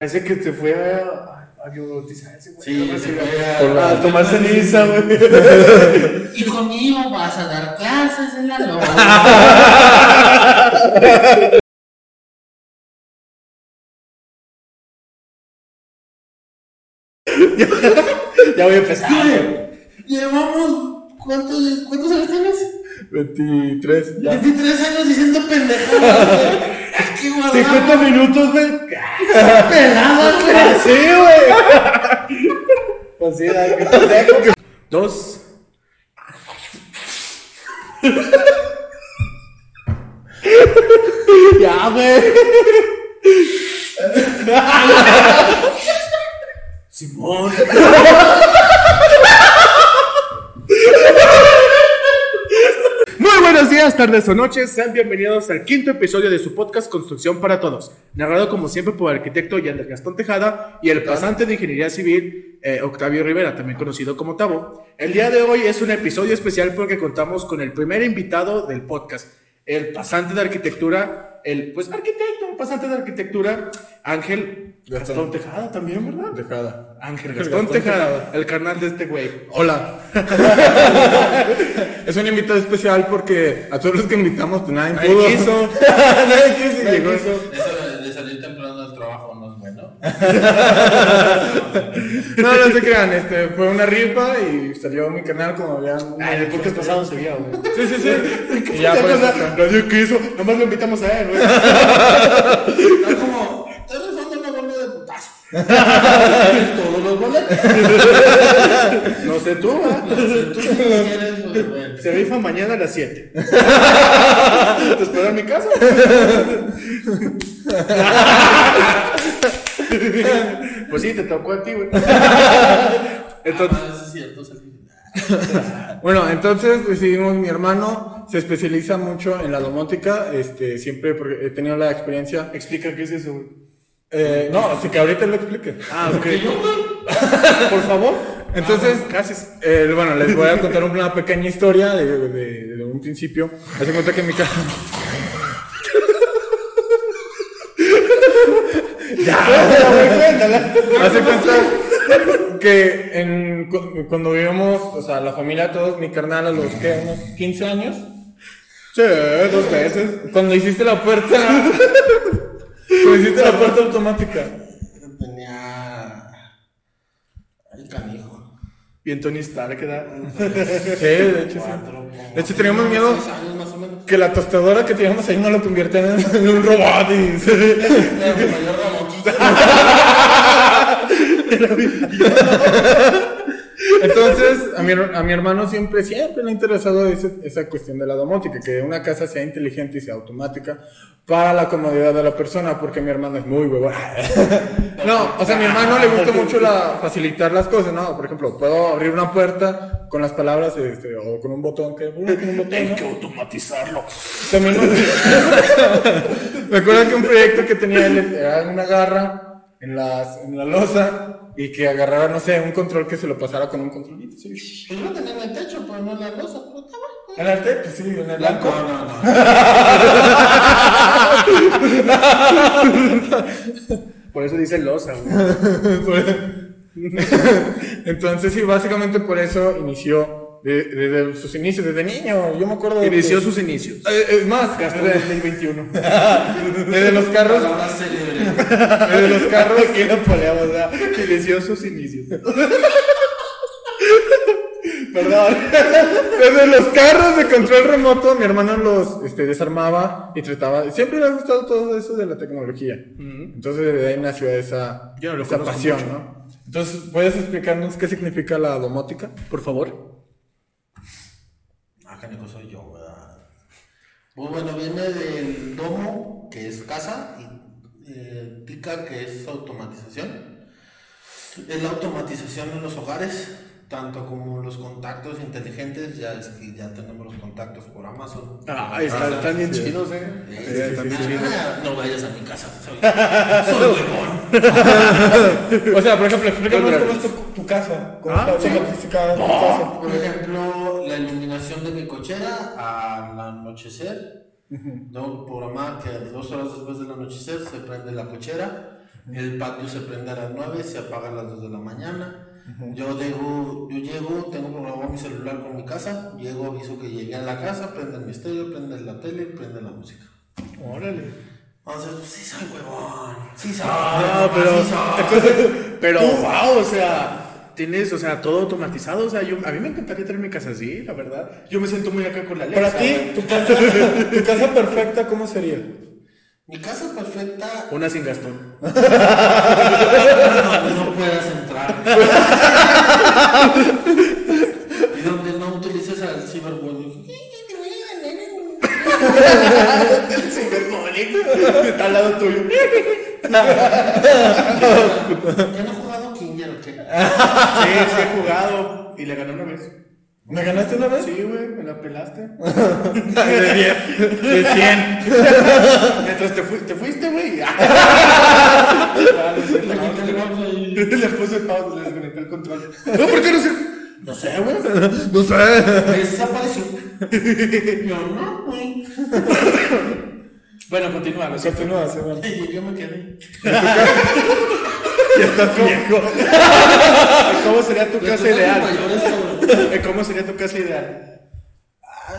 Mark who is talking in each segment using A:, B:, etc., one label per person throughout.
A: Parece que te fue a, a bautizarse, güey.
B: Sí,
A: No,
B: se fue
A: a,
B: a-
A: a tomar ceniza, güey.
B: Hijo mío, vas a dar clases en la loma.
A: Ya voy a empezar.
B: Llevamos. ¿Cuántos, ¿Cuántos años tienes?
A: 23, ya.
B: 23 años diciendo pendejadas, güey. Que guardamos
A: 50 minutos, güey.
B: peladas, güey.
A: Así, güey. Así, ay, qué pendejo. Dos. Ya, güey.
B: Simón.
A: Días, tardes o noches. Sean bienvenidos al quinto episodio de su podcast Construcción para Todos. Narrado como siempre por el arquitecto Yander Gastón Tejada y el pasante de Ingeniería Civil eh, Octavio Rivera, también conocido como Tavo. El día de hoy es un episodio especial porque contamos con el primer invitado del podcast, el pasante de arquitectura, el pues arquitecto, pasante de arquitectura, Ángel Gastón,
C: Gastón.
A: Tejada también, ¿verdad?
C: Dejada.
A: Ángel Gastón,
C: Gastón
A: Tejada,
C: Tejada.
A: el carnal de este güey.
C: Hola. es un invitado especial porque a todos los que invitamos, pues nadie
A: Nadie
C: pudo.
A: quiso.
C: nadie quiso
A: Nadie
C: llegó.
A: quiso.
B: No.
C: No, no se crean, este, fue una rifa y salió mi canal como habían.
A: Ah, en el podcast pasado se vio, güey.
C: Sí, sí, sí. y ya pues.
A: Nadie quiso, nomás lo invitamos a él, güey.
B: Está como. Estás rifando una bola de putazo. Todos los boletos.
A: No sé tú, ¿verdad?
B: Tú si quieres, bueno.
A: Se rifa mañana a las 7. ¿Te espero en mi casa? pues sí, te tocó a ti, güey. Entonces,
B: Ah, eso es cierto.
C: Bueno, entonces decidimos, mi hermano se especializa mucho en la domótica, este, siempre porque he tenido la experiencia.
A: explica qué es eso, güey.
C: Eh, no, así que ahorita lo explique.
A: Ah, ok. Por favor.
C: Entonces,
A: Gracias.
C: Eh, bueno, les voy a contar una pequeña historia de, de- de un principio. Hace cuenta que mi casa. Hace cuenta que en, cu- cuando vivíamos, o sea, la familia todos, mi carnal a los que unos 15 años,
A: Sí, dos veces.
C: cuando hiciste la puerta, cuando hiciste la puerta automática.
B: Tenía. El canijo.
A: Bien Tony Stark, ¿verdad?
C: Sí, de hecho sí.
B: Cuatro, como
C: De hecho, teníamos miedo
B: seis años más o menos.
C: que la tostadora que teníamos ahí no lo convirtieran en, en un robot y se-
B: Era mi mayor Ramón.
C: Entonces, a mi, a mi hermano siempre, siempre le ha interesado ese- esa cuestión de la domótica, que una casa sea inteligente y sea automática para la comodidad de la persona, porque mi hermano es muy huevón. No, o sea, a mi hermano le gusta mucho la, facilitar las cosas, ¿no? Por ejemplo, puedo abrir una puerta con las palabras este, o con un botón, que con un botón, ¿no?
A: automatizarlo.
C: También me acuerdo que un proyecto que tenía él era una garra en, las, en la losa y que agarrara, no sé, un control que se lo pasara con un controlito. Sí.
B: Pues lo tenía en el techo, pero no en la losa, pero.
C: ¿En el techo? Sí, en el blanco.
B: No, no, no.
A: Por eso dice losa, güey.
C: Entonces, sí, básicamente por eso inició de- desde sus inicios, desde niño. Yo me acuerdo.
A: Inició
C: que-
A: sus inicios.
C: Eh, Es más,
A: Gastón
C: desde,
A: 2021.
C: desde los carros. Desde los carros.
A: Aquí lo poníamos, ¿verdad? Inició sus inicios. Perdón.
C: Desde los carros de control remoto, mi hermano los este, desarmaba y trataba. Siempre le ha gustado todo eso de la tecnología. Entonces, desde ahí nació esa,
A: no
C: esa pasión,
A: mucho.
C: ¿no? Entonces, ¿puedes explicarnos qué significa la domótica?
A: Por favor.
B: Canijo soy yo, ¿verdad? Pues bueno, viene del domo, que es casa, y eh, que es automatización. Es la automatización en los hogares, tanto como los contactos inteligentes, ya es que ya tenemos los contactos por Amazon.
A: Ah, ahí está, están bien chinos, eh.
B: Sí,
A: Sí.
B: Ah, No vayas a mi casa, soy, soy huevón.
C: O sea, por ejemplo, explícanos cómo es tu, tu casa. ¿Cómo
A: Ah,
C: está tu casa?
B: Por ejemplo, la iluminación de mi cochera al anochecer. No, programada que dos horas después del anochecer se prende la cochera. El patio se prende a las 9, se apaga a las 2 de la mañana. Yo llego, yo llego, tengo programado mi celular con mi casa, llego, aviso que llegué a la casa, prende mi estéreo, prende la tele, prende la música.
A: Órale.
B: Entonces, sí soy huevón, sí soy
A: Ah,
B: huevón,
A: pero,
B: sí soy.
A: pero, wow, o sea, tienes, o sea, todo automatizado, o sea, yo, a mí me encantaría tener mi casa así, la verdad. Yo me siento muy acá con la Alexa.
C: Para ti,
A: güey.
C: tu casa, tu casa perfecta, ¿cómo sería?
B: Mi casa perfecta,
A: Una sin Gastón.
B: no, no puedas entrar. y donde no utilices al ciberbullying.
A: El ciberbullying. Está al lado tuyo.
B: ¿Ya no he jugado Kinger o qué?
A: Sí, sí he jugado. Y le gané una vez.
C: ¿Me ganaste una vez?
A: Sí, güey, me la pelaste.
C: De 10. De 100.
A: Mientras te, fui- te fuiste, güey. No
B: Le
A: puse pausa, le desconecté el control. No, ¿por qué no sé?
B: No sé, güey.
C: No sé.
B: Desapareció. Yo no, güey.
A: Bueno, continúa. siento.
C: Continúa, bueno.
B: Y yo me quedé.
C: Ya estás viejo.
A: ¿Cómo sería tu casa ideal?
B: mayores.
A: ¿Cómo sería tu casa ideal?
B: Ah,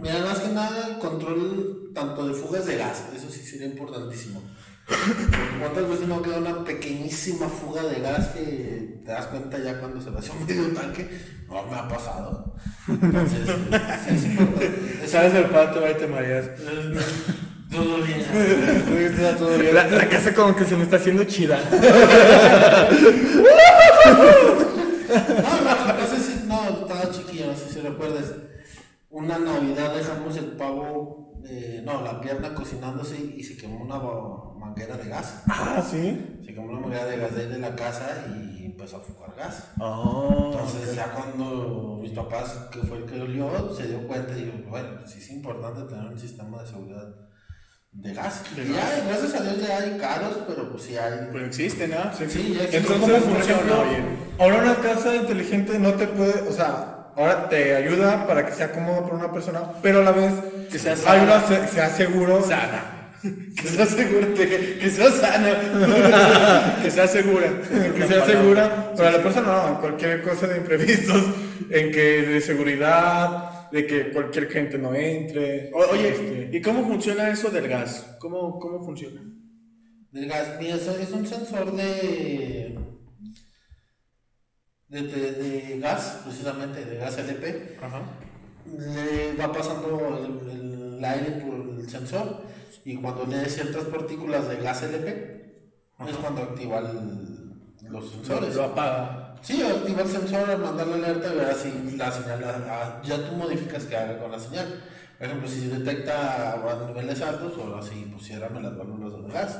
B: Mira, más que nada, control tanto de fugas de gas. Eso sí sería importantísimo. ¿Cuántas veces no queda una pequeñísima fuga de gas que te das cuenta ya cuando se vació medio tanque? No me ha pasado. Entonces, sí es importante.
A: Sales del patio, ahí te mareas.
B: Todo bien.
A: Está todo bien.
C: La, la casa como que se me está haciendo chida.
B: No, no, no sé si, no, estaba chiquillo, Una Navidad dejamos el pavo, eh, no, la pierna cocinándose y se quemó una manguera de gas.
C: Ah, sí.
B: Se quemó una manguera de gas de ahí de la casa y empezó a fugar gas.
C: Oh.
B: Entonces ya cuando mis papás, que fue el que olió, se dio cuenta y dijo, bueno, sí es importante tener un sistema de seguridad de gas.
A: De
B: ya, gracias a Dios ya hay caros, pero pues sí hay.
A: Pero existe, ¿no?
B: Sí, ya existe.
C: Entonces,
A: ¿Cómo
C: por
A: funciona,
C: ejemplo, ahora una casa inteligente no te puede, o sea, ahora te ayuda para que sea cómodo para una persona, pero a la vez
A: Que sea sana.
C: una se- sea seguro.
A: Sana. Que sea segura, que, que sea sana. que sea segura.
C: Que sea segura para la persona, no, cualquier cosa de imprevistos, en que de seguridad, de que cualquier gente no entre.
A: O- Oye,
C: este,
A: ¿y cómo funciona eso del gas? ¿Cómo, cómo funciona?
B: Del gas, mira, es un sensor de, de, de, de gas, precisamente, de gas LP.
A: Ajá.
B: Le va pasando el, el aire por el sensor y cuando lee ciertas partículas de gas LP es cuando activa el- los sensores.
A: Lo apaga.
B: Sí, activa el sensor al mandar la alerta y verás si la señal, ya tú modificas qué haga con la señal. Por ejemplo, si detecta a niveles altos, o si pusiéramos las válvulas de gas,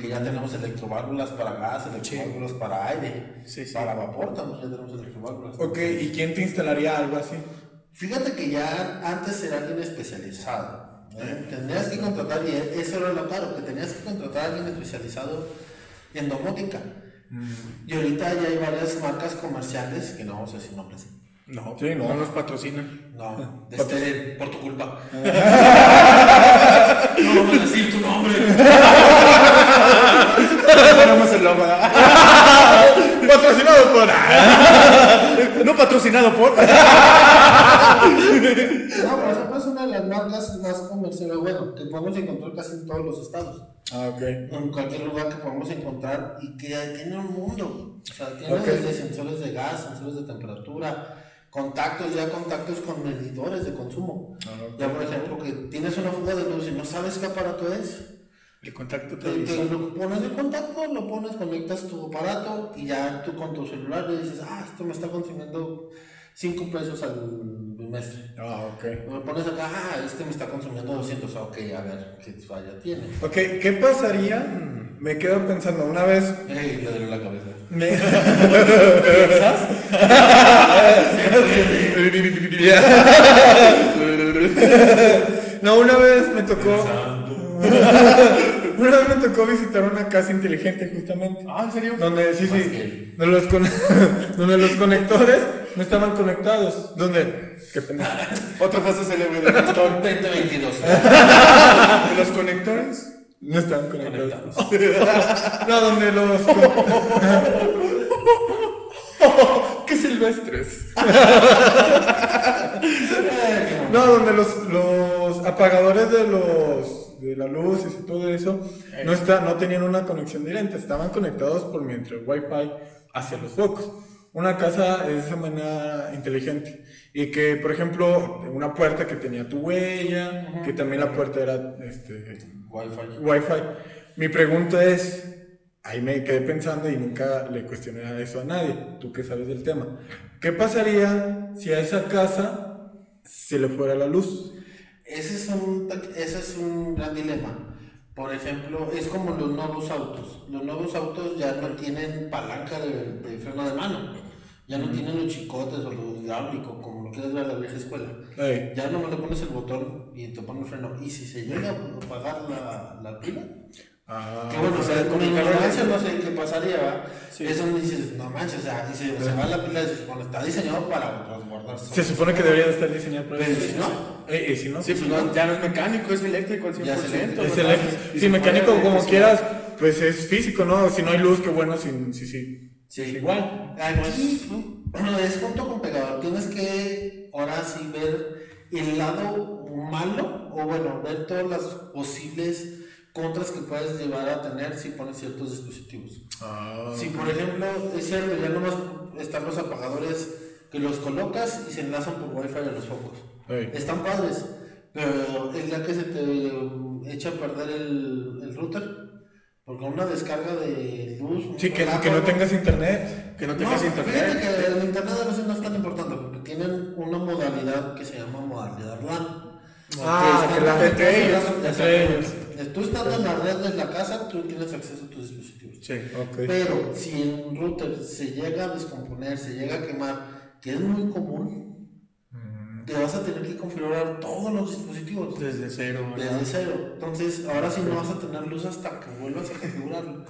B: que ya tenemos electroválvulas para gas, electroválvulas para aire,
A: Sí, sí.
B: para vapor también ya tenemos electroválvulas.
C: Ok, ¿y quién te instalaría algo así?
B: Fíjate que ya antes era alguien especializado. ¿eh? Tenías que contratar, y eso era lo caro, que tenías que contratar a alguien especializado en domótica. Y ahorita ya hay varias marcas comerciales, que no vamos a decir nombres.
A: No,
C: Sí, no.
A: no nos patrocinan.
B: No, este, por tu culpa. no vamos a decir tu nombre.
C: Patrocinado por.
A: No patrocinado por.
B: No, pero esa es una de las marcas más comerciales, bueno, que podemos encontrar casi en todos los estados.
C: Ah, ok.
B: en cualquier lugar que podamos encontrar y que tiene un mundo. O sea, tiene desde sensores de gas, sensores de temperatura, contactos, ya contactos con medidores de consumo. Ya, por ejemplo, que tienes una fuga de luz y no sabes qué aparato es,
A: El contacto te
B: te, lo pones en contacto, lo pones, conectas tu aparato y ya tú con tu celular le dices, ah, esto me está consumiendo 5 pesos al bimestre.
C: Ah, ok.
B: Lo pones acá, ah, este me está consumiendo 200, ok, a ver, qué falla tiene.
C: Ok, ¿qué pasaría? Me quedo pensando, una vez
B: Ey, le duele la cabeza.
C: me... No, una vez me tocó. Una vez me tocó visitar una casa inteligente justamente.
A: Ah, ¿en serio?
C: Donde, sí, sí, donde los, con- donde los conectores no estaban conectados. Donde, qué pena.
A: Otra fase célebre de Gastón.
B: 2022.
A: Los conectores.
C: No estaban conectados. no, donde los. ¡Qué silvestres! no, donde los, los apagadores de los de las luces y todo eso no, está, no tenían una conexión directa, estaban conectados por mientras Wi-Fi hacia los focos. Una casa es de esa manera inteligente. Y que, por ejemplo, una puerta que tenía tu huella, que también la puerta era este,
B: Wi-Fi.
C: Wi-Fi. Mi pregunta es, ahí me quedé pensando y nunca le cuestioné eso a nadie, tú que sabes del tema. ¿Qué pasaría si a esa casa se le fuera la luz?
B: Ese es un, ese es un gran dilema. Por ejemplo, es como los nuevos autos. Los nuevos autos ya no tienen palanca de, de freno de mano. Ya no tienen los chicotes o los hidráulicos, como lo quieres ver a la vieja escuela.
C: Ey.
B: Ya nomás le pones el botón y te pone el freno. Y si se llega a apagar la, la pila,
C: Ah,
B: que bueno, o sea, con ignorancia no sé qué pasaría.
A: Sí.
B: Es donde dices, no manches, o sea, y se, va la pila y dices, bueno, está diseñado para resguardarse.
C: se supone que debería de estar diseñado para
B: Pero
C: eso.
B: si no,
C: Eh, ¿Y si no?
A: Sí, pues no, ya no es mecánico, es eléctrico al 100%.
B: Ya es eléctrico.
C: Es eléctrico.
A: Y
C: Sí,
A: se
C: mecánico
A: puede
C: como
A: electricidad.
C: quieras, pues es físico, ¿no? Si no hay luz, qué bueno, sí, sí, sí.
B: Sí.
C: Es igual.
B: Aquí es junto con pegador. Tienes que ahora sí ver el lado malo, o bueno, ver todas las posibles contras que puedes llevar a tener si pones ciertos dispositivos.
C: Ah,
B: Si por ejemplo, es cierto, ya nomás están los apagadores que los colocas y se enlazan por wifi a los focos.
C: Ey.
B: Están padres, pero el día que se te echa a perder el, el router, porque una descarga de luz.
C: Sí, que,
B: un
C: que no tengas internet.
A: Que no
B: no,
A: tengas
B: Fíjate
A: internet.
B: que el internet a veces no es tan importante porque tienen una modalidad que se llama modalidad LAN.
C: Ah,
B: Que
C: la- entre
B: en la-
C: ellos, ellos.
B: Tú estando en la red de la casa, tú tienes acceso a tus dispositivos.
A: Sí.
C: Ok.
B: Pero si el router se llega a descomponer, se llega a quemar, que es muy común. Te vas a tener que configurar todos los dispositivos
A: Desde cero. ¿verdad?
B: desde cero. Entonces, ahora sí no vas a tener luz hasta que vuelvas a configurarlo.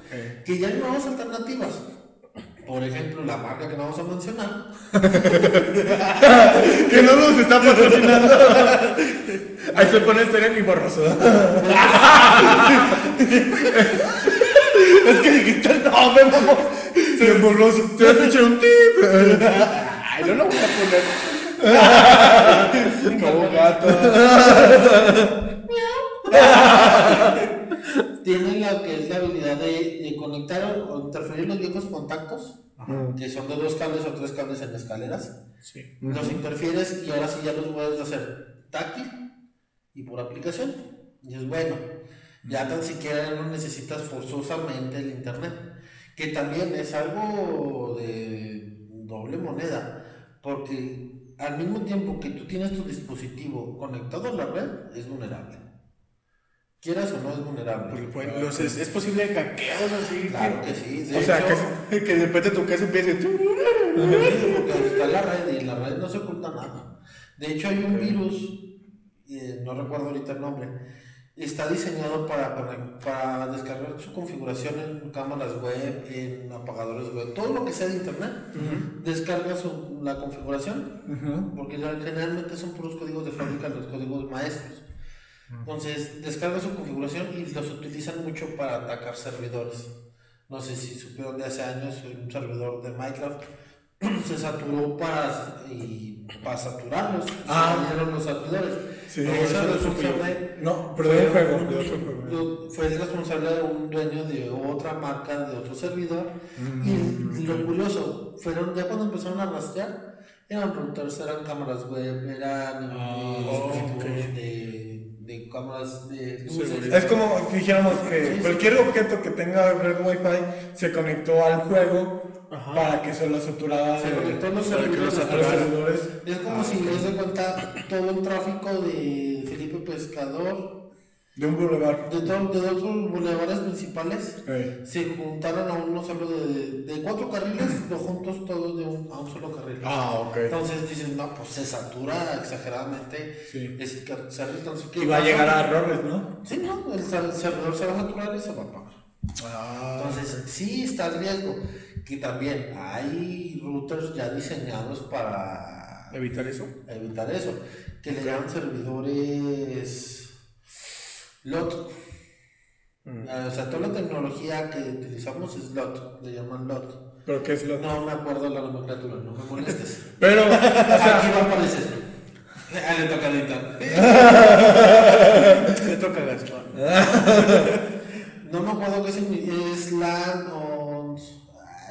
B: Que ya hay nuevas alternativas. Por ejemplo, la marca que no vamos a mencionar.
C: Que no nos está patrocinando. Ahí se pone estéreo y borroso.
A: Es que dijiste el nombre, mamá.
C: Se borroso. Te vas a echar un tip.
A: Ay, no lo voy a poner. Como gato.
B: Tienen la que es la habilidad de, de conectar o interferir los viejos contactos, que son de dos cables o tres cables en escaleras.
A: Sí.
B: Los interfieres y ahora sí ya los puedes hacer táctil y por aplicación. Y es bueno. Ya tan siquiera no necesitas forzosamente el internet. Que también es algo de doble moneda. Porque al mismo tiempo que tú tienes tu dispositivo conectado a la red, es vulnerable. Quieras o no es vulnerable.
A: Porque pueden- los- es, es posible hackeados así.
B: Claro que sí. De
C: O sea,
B: hecho,
A: Que, que de repente tu casa empiece.
B: Sí, porque está la red y la red no se oculta nada. De hecho, hay un virus, eh, no recuerdo ahorita el nombre, está diseñado para, para descargar su configuración en cámaras web, en apagadores web, todo lo que sea de internet. Descarga su- la configuración, porque generalmente son puros códigos de fábrica, los códigos maestros. Entonces, descarga su configuración y los utilizan mucho para atacar servidores. No sé si supieron de hace años un servidor de Minecraft se saturó para, y para saturarlos.
C: Ah.
B: se salieron los servidores.
C: Sí,
B: eso responsable-
C: No, pero de un juego. de otro juego.
B: fue el responsable de un dueño de otra marca, de otro servidor.
C: Mm,
B: y lo curioso, fueron ya cuando empezaron a rastrear, eran routers, eran cámaras web, eran
C: Ah,
A: ok.
B: de, de cámaras de luces.
C: Es como dijéramos que
B: Sí, sí.
C: cualquier objeto que tenga red Wi-Fi se conectó al juego
A: Ajá.
C: para que se lo saturara
B: Se conectó los servidores.
C: los.
B: Es como si les de cuenta todo el tráfico de Felipe Pescador,
C: de un boulevard.
B: de, to- de otros bulevares principales, se juntaron a uno solo de, de cuatro carriles, lo juntos todos de un, a un solo carril.
C: Ah, ok.
B: Entonces dices, no, pues se satura exageradamente
C: Sí.
B: ese car- carril. Entonces, ¿qué
C: Y va a llegar a errores, ¿no?
B: Sí, no, el servidor se va a saturar y se va a apagar.
C: Ah,
B: Entonces, sí está el riesgo. Que también hay routers ya diseñados para
A: Evitar eso.
B: evitar eso. Que le llaman servidores LOT. Ah, O sea, toda la tecnología que utilizamos es LOT, le llaman LOT.
C: Pero ¿qué es lo
B: No me acuerdo la nomenclatura, no me molestes.
C: Pero, o sea,
B: Aquí va a aparecer. Ah, le toca editar.
A: Le toca a Gastón.
B: No me acuerdo qué. Es LAN o.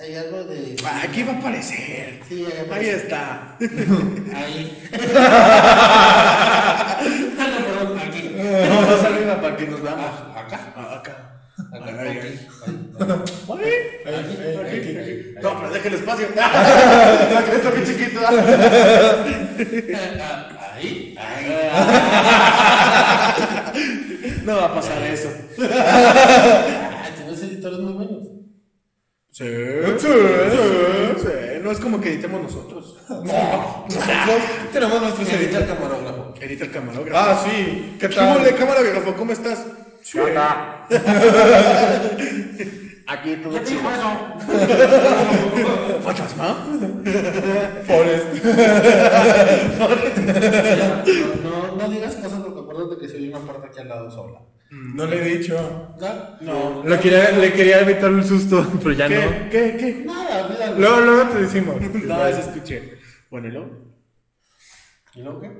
B: Hay algo de.
A: Ah, Aquí va a aparecer.
B: Sí, ahí
A: Ahí
B: aparece.
A: está.
B: Ahí. Ah, no, perdón, aquí.
A: Vamos arriba para que nos veamos.
B: Ah, acá.
A: Ah, acá.
B: Acá,
A: Ahí,
B: aquí.
A: ahí.
B: Ahí.
A: Ahí,
B: Aquí,
A: aquí. No, pero deja el espacio. La que está bien chiquito.
B: Ah, Ahí. Ahí.
A: No va a pasar eso.
B: Ah, tienes editores muy buenos.
A: Sí, sí, sí. No es como que editemos nosotros.
C: tenemos nuestros
B: Edita
C: editores.
B: el camarógrafo.
A: Edita el camarógrafo.
C: Ah, sí. ¿Qué
A: ¿Qué
C: tal?
A: cámara biógrafo? ¿Cómo estás? Sí. Aquí todo
B: ¿Quién dijo
A: chido.
B: eso?
A: ¿Fantasma?
C: Forest.
B: No, no digas cosas porque acuérdate que si hay una puerta aquí al lado sola.
C: No le he dicho.
B: ¿No?
A: No.
C: Le quería, le quería evitar un susto, pero ya
A: ¿Qué?
C: no.
A: ¿Qué? ¿Qué?
B: Nada, olvídalo.
C: Luego, luego te decimos.
A: No, eso escuché. Bueno, ¿y luego?
B: ¿Y luego qué?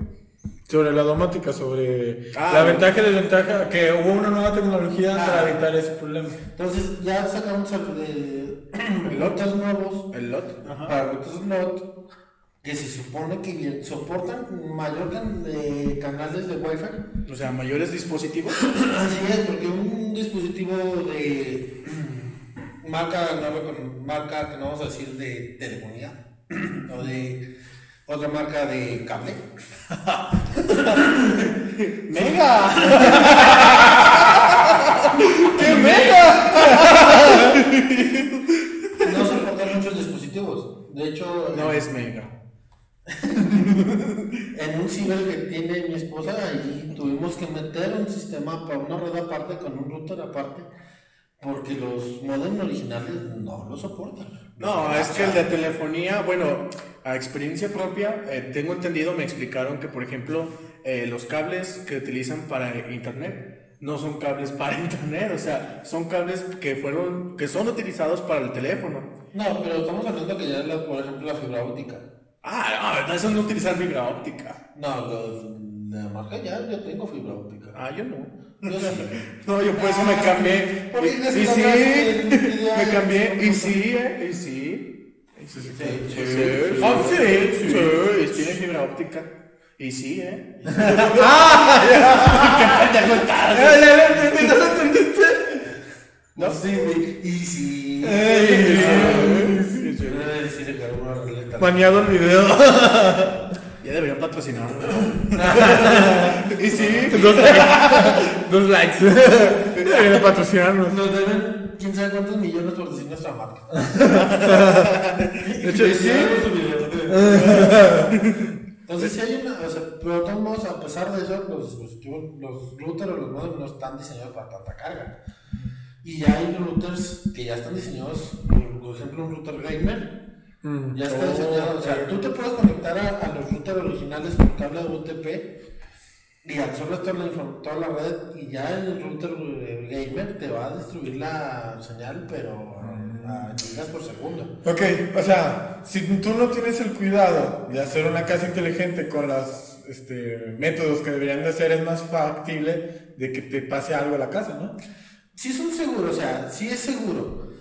C: Sobre la domótica, sobre
A: Ah,
C: la ventaja y desventaja, que hubo una nueva tecnología
B: Ah.
C: para evitar ese problema.
B: Entonces ya sacamos el de lotes nuevos
A: El lot. Ajá.
B: para routers LOT que se supone que soportan mayor can- de canales de Wi-Fi.
A: O sea, mayores dispositivos.
B: Así es, porque un dispositivo de marca, no marca que no vamos a decir de telefonía o de otra marca de cable.
A: ¡Mega! ¡Qué mega!
B: No soportan muchos dispositivos. De hecho,
A: No es mega.
B: En un ciber que tiene mi esposa, ahí tuvimos que meter un sistema para una red aparte con un router aparte, porque los modems originales no lo soportan.
A: No, es que el de telefonía, bueno, a experiencia propia, eh, tengo entendido, me explicaron que, por ejemplo, eh, los cables que utilizan para internet no son cables para internet, o sea, son cables que fueron, que son utilizados para el teléfono.
B: No, pero estamos hablando que ya, es la, por ejemplo, la fibra óptica.
A: Ah, no, eso no utilizar fibra óptica.
B: No, la marca ya, yo tengo fibra óptica.
A: Ah, yo no.
B: Yo sí.
A: No, yo por eso me cambié.
B: ¿Por qué
A: Y, y sí,
B: no
A: me cambié. Y sí, eh, y sí. Y sí,
B: Sí,
A: sí,
B: sí,
A: sí,
B: sí.
A: Ah, sí, sí, sí, tiene fibra óptica. Y sí, ¿eh?
B: No, sí, güey. Y sí.
A: Sí, sí.
B: Roleta.
C: Baneado el video.
A: Ya deberían patrocinar. y sí.
C: Dos, dos likes. Deberían patrocinarnos.
B: Nos deben quién sabe cuántos millones por decir nuestra marca.
C: De hecho, sí.
B: Entonces, si hay una, o sea, pero de todos modos, a pesar de eso, los dispositivos, los routers o los modems no están diseñados para tanta carga. Y ya hay routers que ya están diseñados, por ejemplo, un router gamer,
C: Mm.
B: ya está
C: Oh,
B: diseñado. O sea,
C: ok.
B: tú te puedes conectar a, a los routers originales por cable UTP y absorbes toda la, toda la red y ya el router gamer te va a distribuir la señal, pero a, a gigas por segundo.
C: Ok, o sea, si tú no tienes el cuidado de hacer una casa inteligente con los este, métodos que deberían de hacer, es más factible de que te pase algo a la casa, ¿no?
B: Sí es un seguro, o sea, sí es seguro.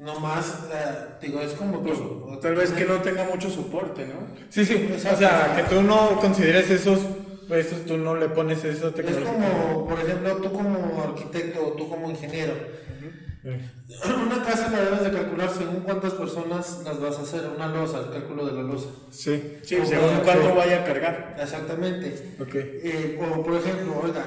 B: Nomás, eh, digo, es como
A: Pues,
B: tú.
A: tal vez que no tenga mucho soporte, ¿no?
C: Sí, sí, o sea, que tú no consideres esos, pues tú no le pones eso
B: Es
C: tecnológico.
B: como, por ejemplo, tú como arquitecto o tú como ingeniero. Una casa la debes de calcular según cuántas personas las vas a hacer, una losa, el cálculo de la losa.
C: Sí,
A: Sí, según cuánto vaya a cargar.
B: Exactamente.
C: ok.
B: Eh, o por ejemplo, oiga,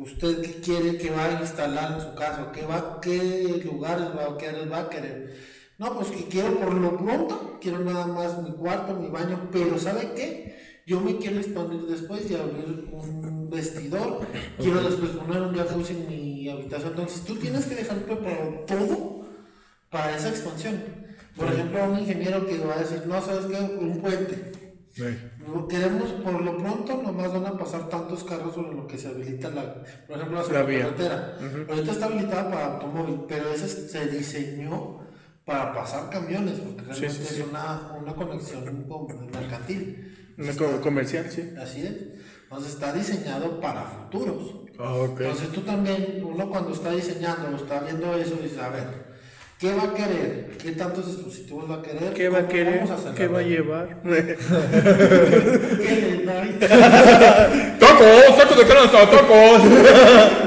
B: usted qué quiere que va a instalar en su casa, qué va, qué lugares va, qué va a querer. No, pues que quiero por lo pronto, quiero nada más mi cuarto, mi baño, pero ¿sabe qué? Yo me quiero expandir después y abrir un vestidor, quiero después poner un jacuzzi en mi habitación. Entonces tú tienes que dejar preparado todo para esa expansión. Por ejemplo, un ingeniero que va a decir, no, ¿sabes qué? Un puente. Queremos, por lo pronto, nomás van a pasar tantos carros sobre lo que se habilita la, por ejemplo, la,
A: La vía.
B: carretera. Ahorita está habilitada para automóvil, pero ese se diseñó para pasar camiones, porque realmente
A: sí,
B: es. Una, una conexión con- mercantil.
A: Una
B: Está-
A: comercial, sí.
B: Así es. Entonces está diseñado para futuros.
C: Ah.
B: Entonces tú también, uno cuando está diseñando o está viendo eso, dice, a ver, ¿qué va a querer? ¿Qué tantos dispositivos va a querer?
A: ¿Qué va a
B: ¿Cómo
A: querer? ¿Qué va a llevar?
B: ¿Qué le doy?
C: ¡Tacos! ¡Tacos de canasta! ¡Tacos!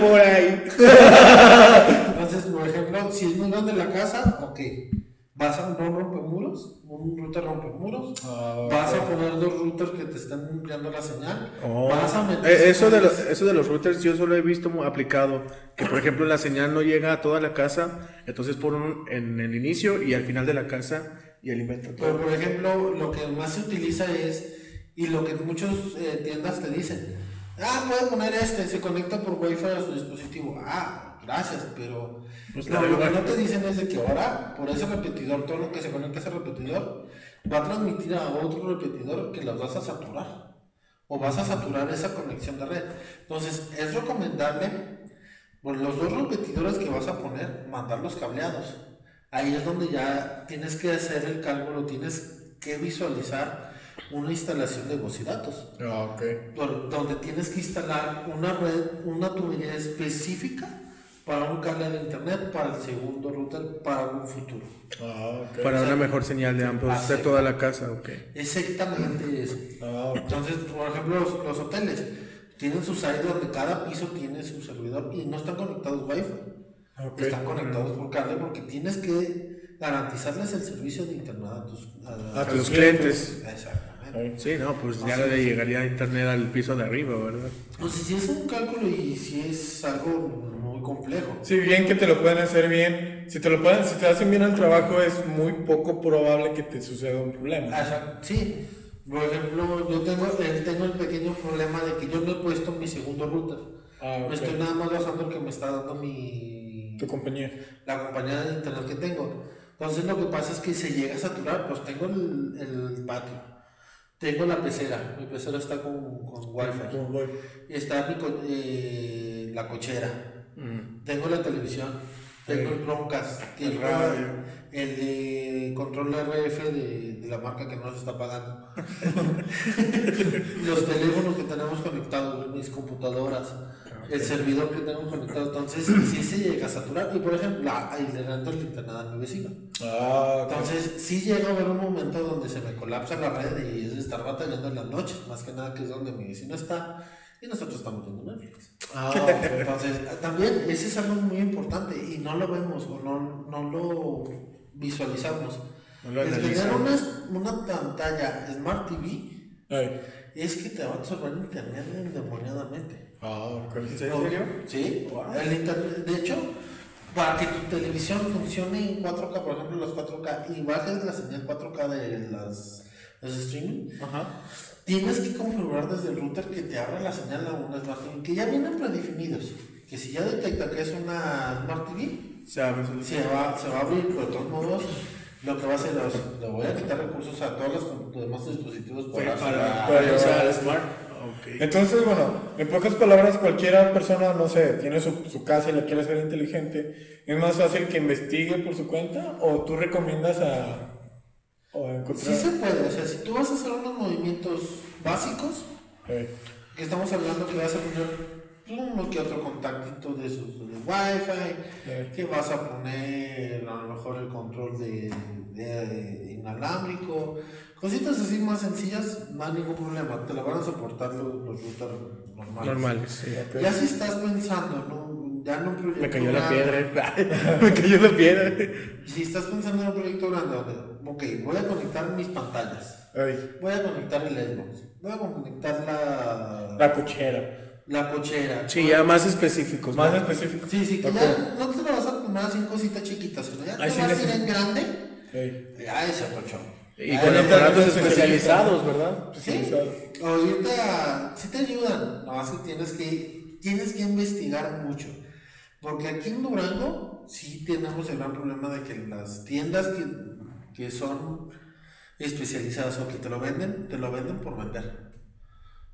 A: Por ahí.
B: Entonces, por ejemplo, si es muy grande la casa, ok. Vas a un rompemuros, un router rompemuros.
C: Ah,
B: Vas a poner dos routers que te están enviando la señal.
C: Oh.
B: Vas a meter.
A: Eh, Eso de, los, eso de los routers yo solo he visto aplicado, que por ejemplo la señal no llega a toda la casa, entonces por un, en el inicio y al final de la casa y alimenta
B: Pero,
A: todo.
B: por ejemplo, lo que más se utiliza es, y lo que muchas tiendas te dicen, ah, puede poner este, se conecta por Wi-Fi a su dispositivo. Ah, gracias, pero
A: Pues
B: no,
A: la
B: lo que no te dicen es de que ahora, por ese repetidor, todo lo que se conecta a ese repetidor, va a transmitir a otro repetidor que los vas a saturar. O vas a saturar esa conexión de red. Entonces, es recomendable, por los dos repetidores que vas a poner, mandarlos cableados. Ahí es donde ya tienes que hacer el cálculo, tienes que visualizar una instalación de voz y datos.
C: Ah, ok.
B: Por- donde tienes que instalar una red, una tubería específica para un cable de internet para el segundo router para un futuro.
C: Ah.
A: Para una mejor señal de ambos, de
B: sí.
A: toda la casa, ok.
B: Exactamente eso.
C: Ah.
B: Entonces, por ejemplo, los, los hoteles tienen sus áreas donde cada piso tiene su servidor y no están conectados Wi-Fi. Están conectados por cable porque tienes que garantizarles el servicio de internet a tus, a-
A: A tus clientes.
B: Exactamente.
A: Sí, no, pues ya le llegaría internet al piso de arriba, ¿verdad?
B: Entonces, si es un cálculo y si es algo muy complejo.
C: Si bien que te lo pueden hacer bien, si te lo pueden, si te hacen bien el trabajo, es muy poco probable que te suceda un problema.
B: Ah, Exacto, Sí, por ejemplo, yo tengo, eh, tengo el pequeño problema de que yo no he puesto mi segundo router.
C: Ah, ok.
B: Me estoy nada más basando el que me está dando mi
C: Tu compañía.
B: la compañía de internet que tengo. Entonces lo que pasa es que se llega a saturar, pues tengo el, el patio, tengo la pecera, mi pecera está con, con wifi, está mi co- eh, la cochera, tengo la televisión, tengo el Chromecast, tengo
A: radio.
B: el de control RF de, de la marca que no nos está pagando, los teléfonos que tenemos conectados, mis computadoras, el servidor que tengo conectado, entonces sí se llega a saturar, y por ejemplo, y le rento el internet a mi vecino.
C: Ah.
B: Entonces, sí llega a haber un momento donde se me colapsa la red y es estar batallando en las noches, más que nada que es donde mi vecino está y nosotros estamos viendo Netflix.
C: Ah.
B: Entonces, también ese es algo muy importante y no lo vemos o no, no lo visualizamos.
A: No lo
B: tener una, una pantalla Smart TV
C: Ay.
B: es que te va a absorber internet endemoniadamente.
C: Ok.
A: ¿En serio?
B: Sí, el internet, de hecho, para que tu televisión funcione en 4K, por ejemplo, los 4K, y bajes la señal 4K de las, los streaming,
A: Ajá.
B: tienes que configurar desde el router que te abra la señal a una Smart TV, que ya vienen predefinidos, que si ya detecta que es una Smart TV,
A: Sabes.
B: se va, se va a abrir, pero de todos modos, lo que va a hacer es, le voy a quitar recursos a todos los, demás dispositivos para,
A: Para,
C: para
A: para usar el smart.
C: Entonces, bueno, en pocas palabras, cualquier persona, no sé, tiene su, su casa y la quiere hacer inteligente, es más fácil que investigue por su cuenta o tú recomiendas a, o a encontrar.
B: Sí se puede, o sea, si tú vas a hacer unos movimientos básicos, que estamos hablando que vas a poner uno que otro contactito de sus de wifi, que vas a poner a lo mejor el control de, de inalámbrico, cositas así más sencillas, no hay ningún problema, te la van a soportar los, los routers normales.
A: Normales, sí.
B: Ya si estás pensando, ¿no? ya en un proyecto
A: Me cayó la piedra. Me cayó la piedra.
B: Si estás pensando en un proyecto grande, donde, ok, voy a conectar mis pantallas,
C: ay,
B: voy a conectar el Xbox, voy a conectar la,
C: la cochera.
B: la cochera.
A: Sí, ya más específicos.
C: Más
A: ¿no?
C: específico.
B: Sí, sí, que ya no te lo vas a poner así en cositas chiquitas, sino ya te
C: Ahí sí
B: vas a ir en grande. Ya ese cochón.
A: Y con aparatos especializados, ¿verdad?
B: Sí, ahorita sí te ayudan, nada más que tienes que, tienes que investigar mucho. Porque aquí en Durango sí tenemos el gran problema de que las tiendas que, que son especializadas o que te lo venden, te lo venden por vender.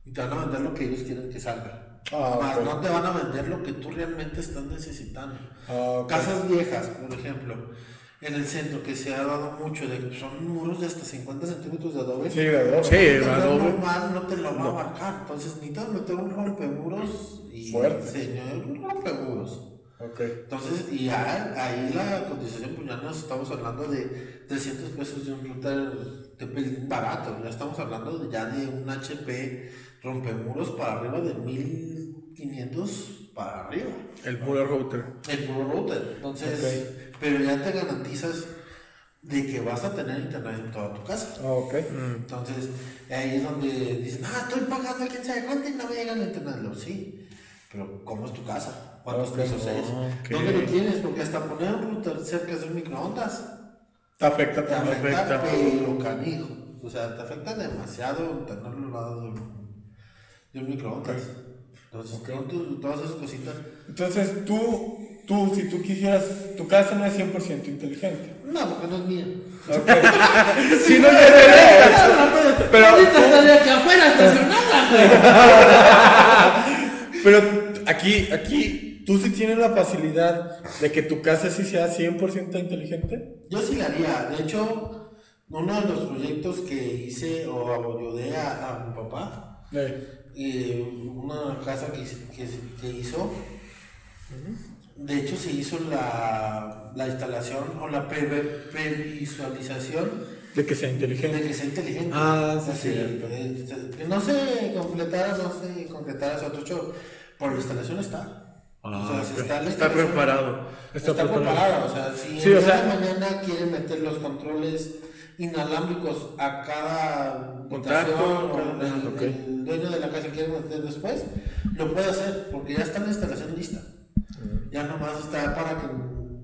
B: Y te van a vender lo que ellos quieren que salga.
C: Ah,
B: no te van a vender lo que tú realmente estás necesitando.
C: Ah.
B: Casas viejas, por ejemplo, en el centro que se ha dado mucho de son muros de hasta 50 centímetros de adobe.
C: Sí, de adobe.
A: Sí, adobe.
B: normal no te lo va a abarcar. Entonces necesitas meter un rompemuros y
C: Fuerte.
B: señor, un rompemuros.
C: Ok.
B: Entonces, y ya, ahí la cotización, pues ya nos estamos hablando de 300 pesos de un router de pelín barato. Ya estamos hablando de, ya de un HP rompemuros para arriba de 1500 para arriba.
A: El puro router.
B: El puro router. Entonces, pero ya te garantizas de que vas a tener internet en toda tu casa.
C: Ah, ok.
B: Entonces, ahí es donde dicen, ah, estoy pagando quién sabe cuánto y no me llega el internet. Lo, sí, pero ¿cómo es tu casa? ¿Cuántos
C: Ok,
B: pesos es? ¿Dónde lo tienes? Porque hasta poner un router cerca de un microondas
C: Te afecta
B: te afecta,
A: afecta.
B: pero canijo. O sea, te afecta demasiado tenerlo al lado de un, de un microondas. Entonces, con tu- todas esas cositas.
C: Entonces, tú, tú, si tú quisieras, tu casa no es 100% inteligente.
B: No, porque no es mía.
A: Si no le
B: Pero ahorita estaría aquí afuera estacionada, güey.
C: Pero aquí, aquí, tú sí tienes la facilidad de que tu casa sí sea 100% inteligente.
B: Yo sí la haría. De hecho, uno de los proyectos que hice o ayudé a, a mi papá,
C: Eh,
B: eh, una casa que, que, que hizo, de hecho se hizo la, la instalación o la pre- previsualización
C: de que sea
B: de
C: inteligente.
B: que sea inteligente.
C: Ah, sí,
B: Así,
C: cierto.
B: que no se completara, no se concretara ese otro show, pero la instalación está.
C: Ah,
B: o sea, está, la
A: Está
C: Está
A: preparado.
B: Está,
C: preparado.
B: preparada, o sea, si
C: Sí, o sea-
B: de mañana quieren meter los controles inalámbricos a cada
A: Contacto,
B: habitación, o
A: cada-
B: el, dueño de la casa quiere meter después, lo puede hacer, porque ya está la instalación lista. Ya nomás está para que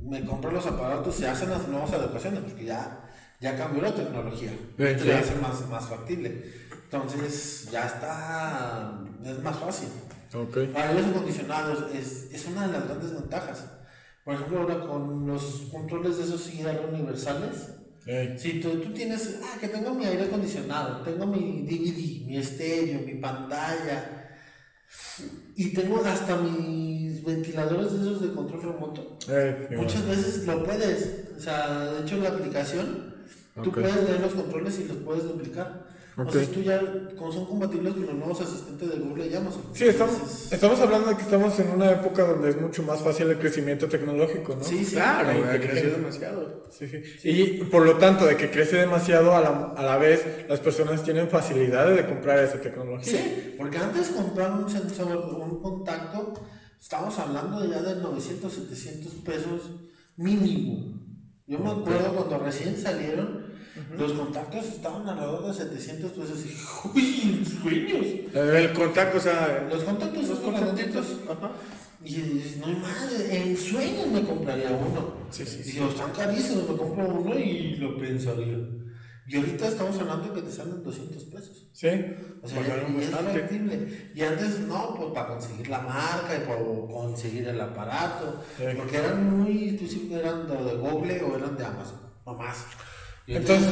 B: me compre los aparatos, se hacen las nuevas adecuaciones, porque ya, ya cambió la tecnología.
C: Bien,
B: Esto
C: sí.
B: ya hace más, más factible. Entonces, ya está, es más fácil.
C: Ok.
B: Para aires acondicionados es, es una de las grandes ventajas. Por ejemplo, ahora con los controles de esos IR universales, Si tú, tú tienes, ah, que tengo mi aire acondicionado, tengo mi DVD, mi estéreo, mi pantalla, y tengo hasta mis ventiladores de esos de control remoto,
C: eh,
B: muchas veces lo puedes, o sea, de hecho la aplicación, tú puedes leer los controles y los puedes duplicar.
C: Ok.
B: O sea, tú ya, como son compatibles con los nuevos asistentes de Google y Amazon.
C: Sí, estamos,
B: Entonces,
C: estamos hablando de que estamos en una época donde es mucho más fácil el crecimiento tecnológico, ¿no?
B: Sí, sí.
A: Claro,
C: la
A: ha crecido demasiado.
C: Sí, sí. Y por lo tanto, de que crece demasiado, a la, a la vez las personas tienen facilidades de comprar esa tecnología.
B: Sí, porque antes comprar un sensor o un contacto, estamos hablando ya de 900, 700 pesos mínimo. Yo me acuerdo cuando recién salieron, los contactos estaban alrededor de 700 pesos y ¡uy! en sueños!
A: El contacto, o sea,
B: Los contactos, los contactos.
A: Ajá.
B: Y dices, no hay madre, en sueños me compraría uno.
A: Sí, sí,
B: Y digo, están carísimos, me compro uno y lo pensaría. Y ahorita estamos hablando que te salen 200 pesos.
C: ¿Sí?
B: O sea,
A: Pagaron
B: y es factible. Y antes, no, pues para conseguir la marca y para conseguir el aparato.
C: Sí.
B: Porque eran muy específicos, eran de, Google o eran de Amazon, no más. Y ahorita
C: Entonces.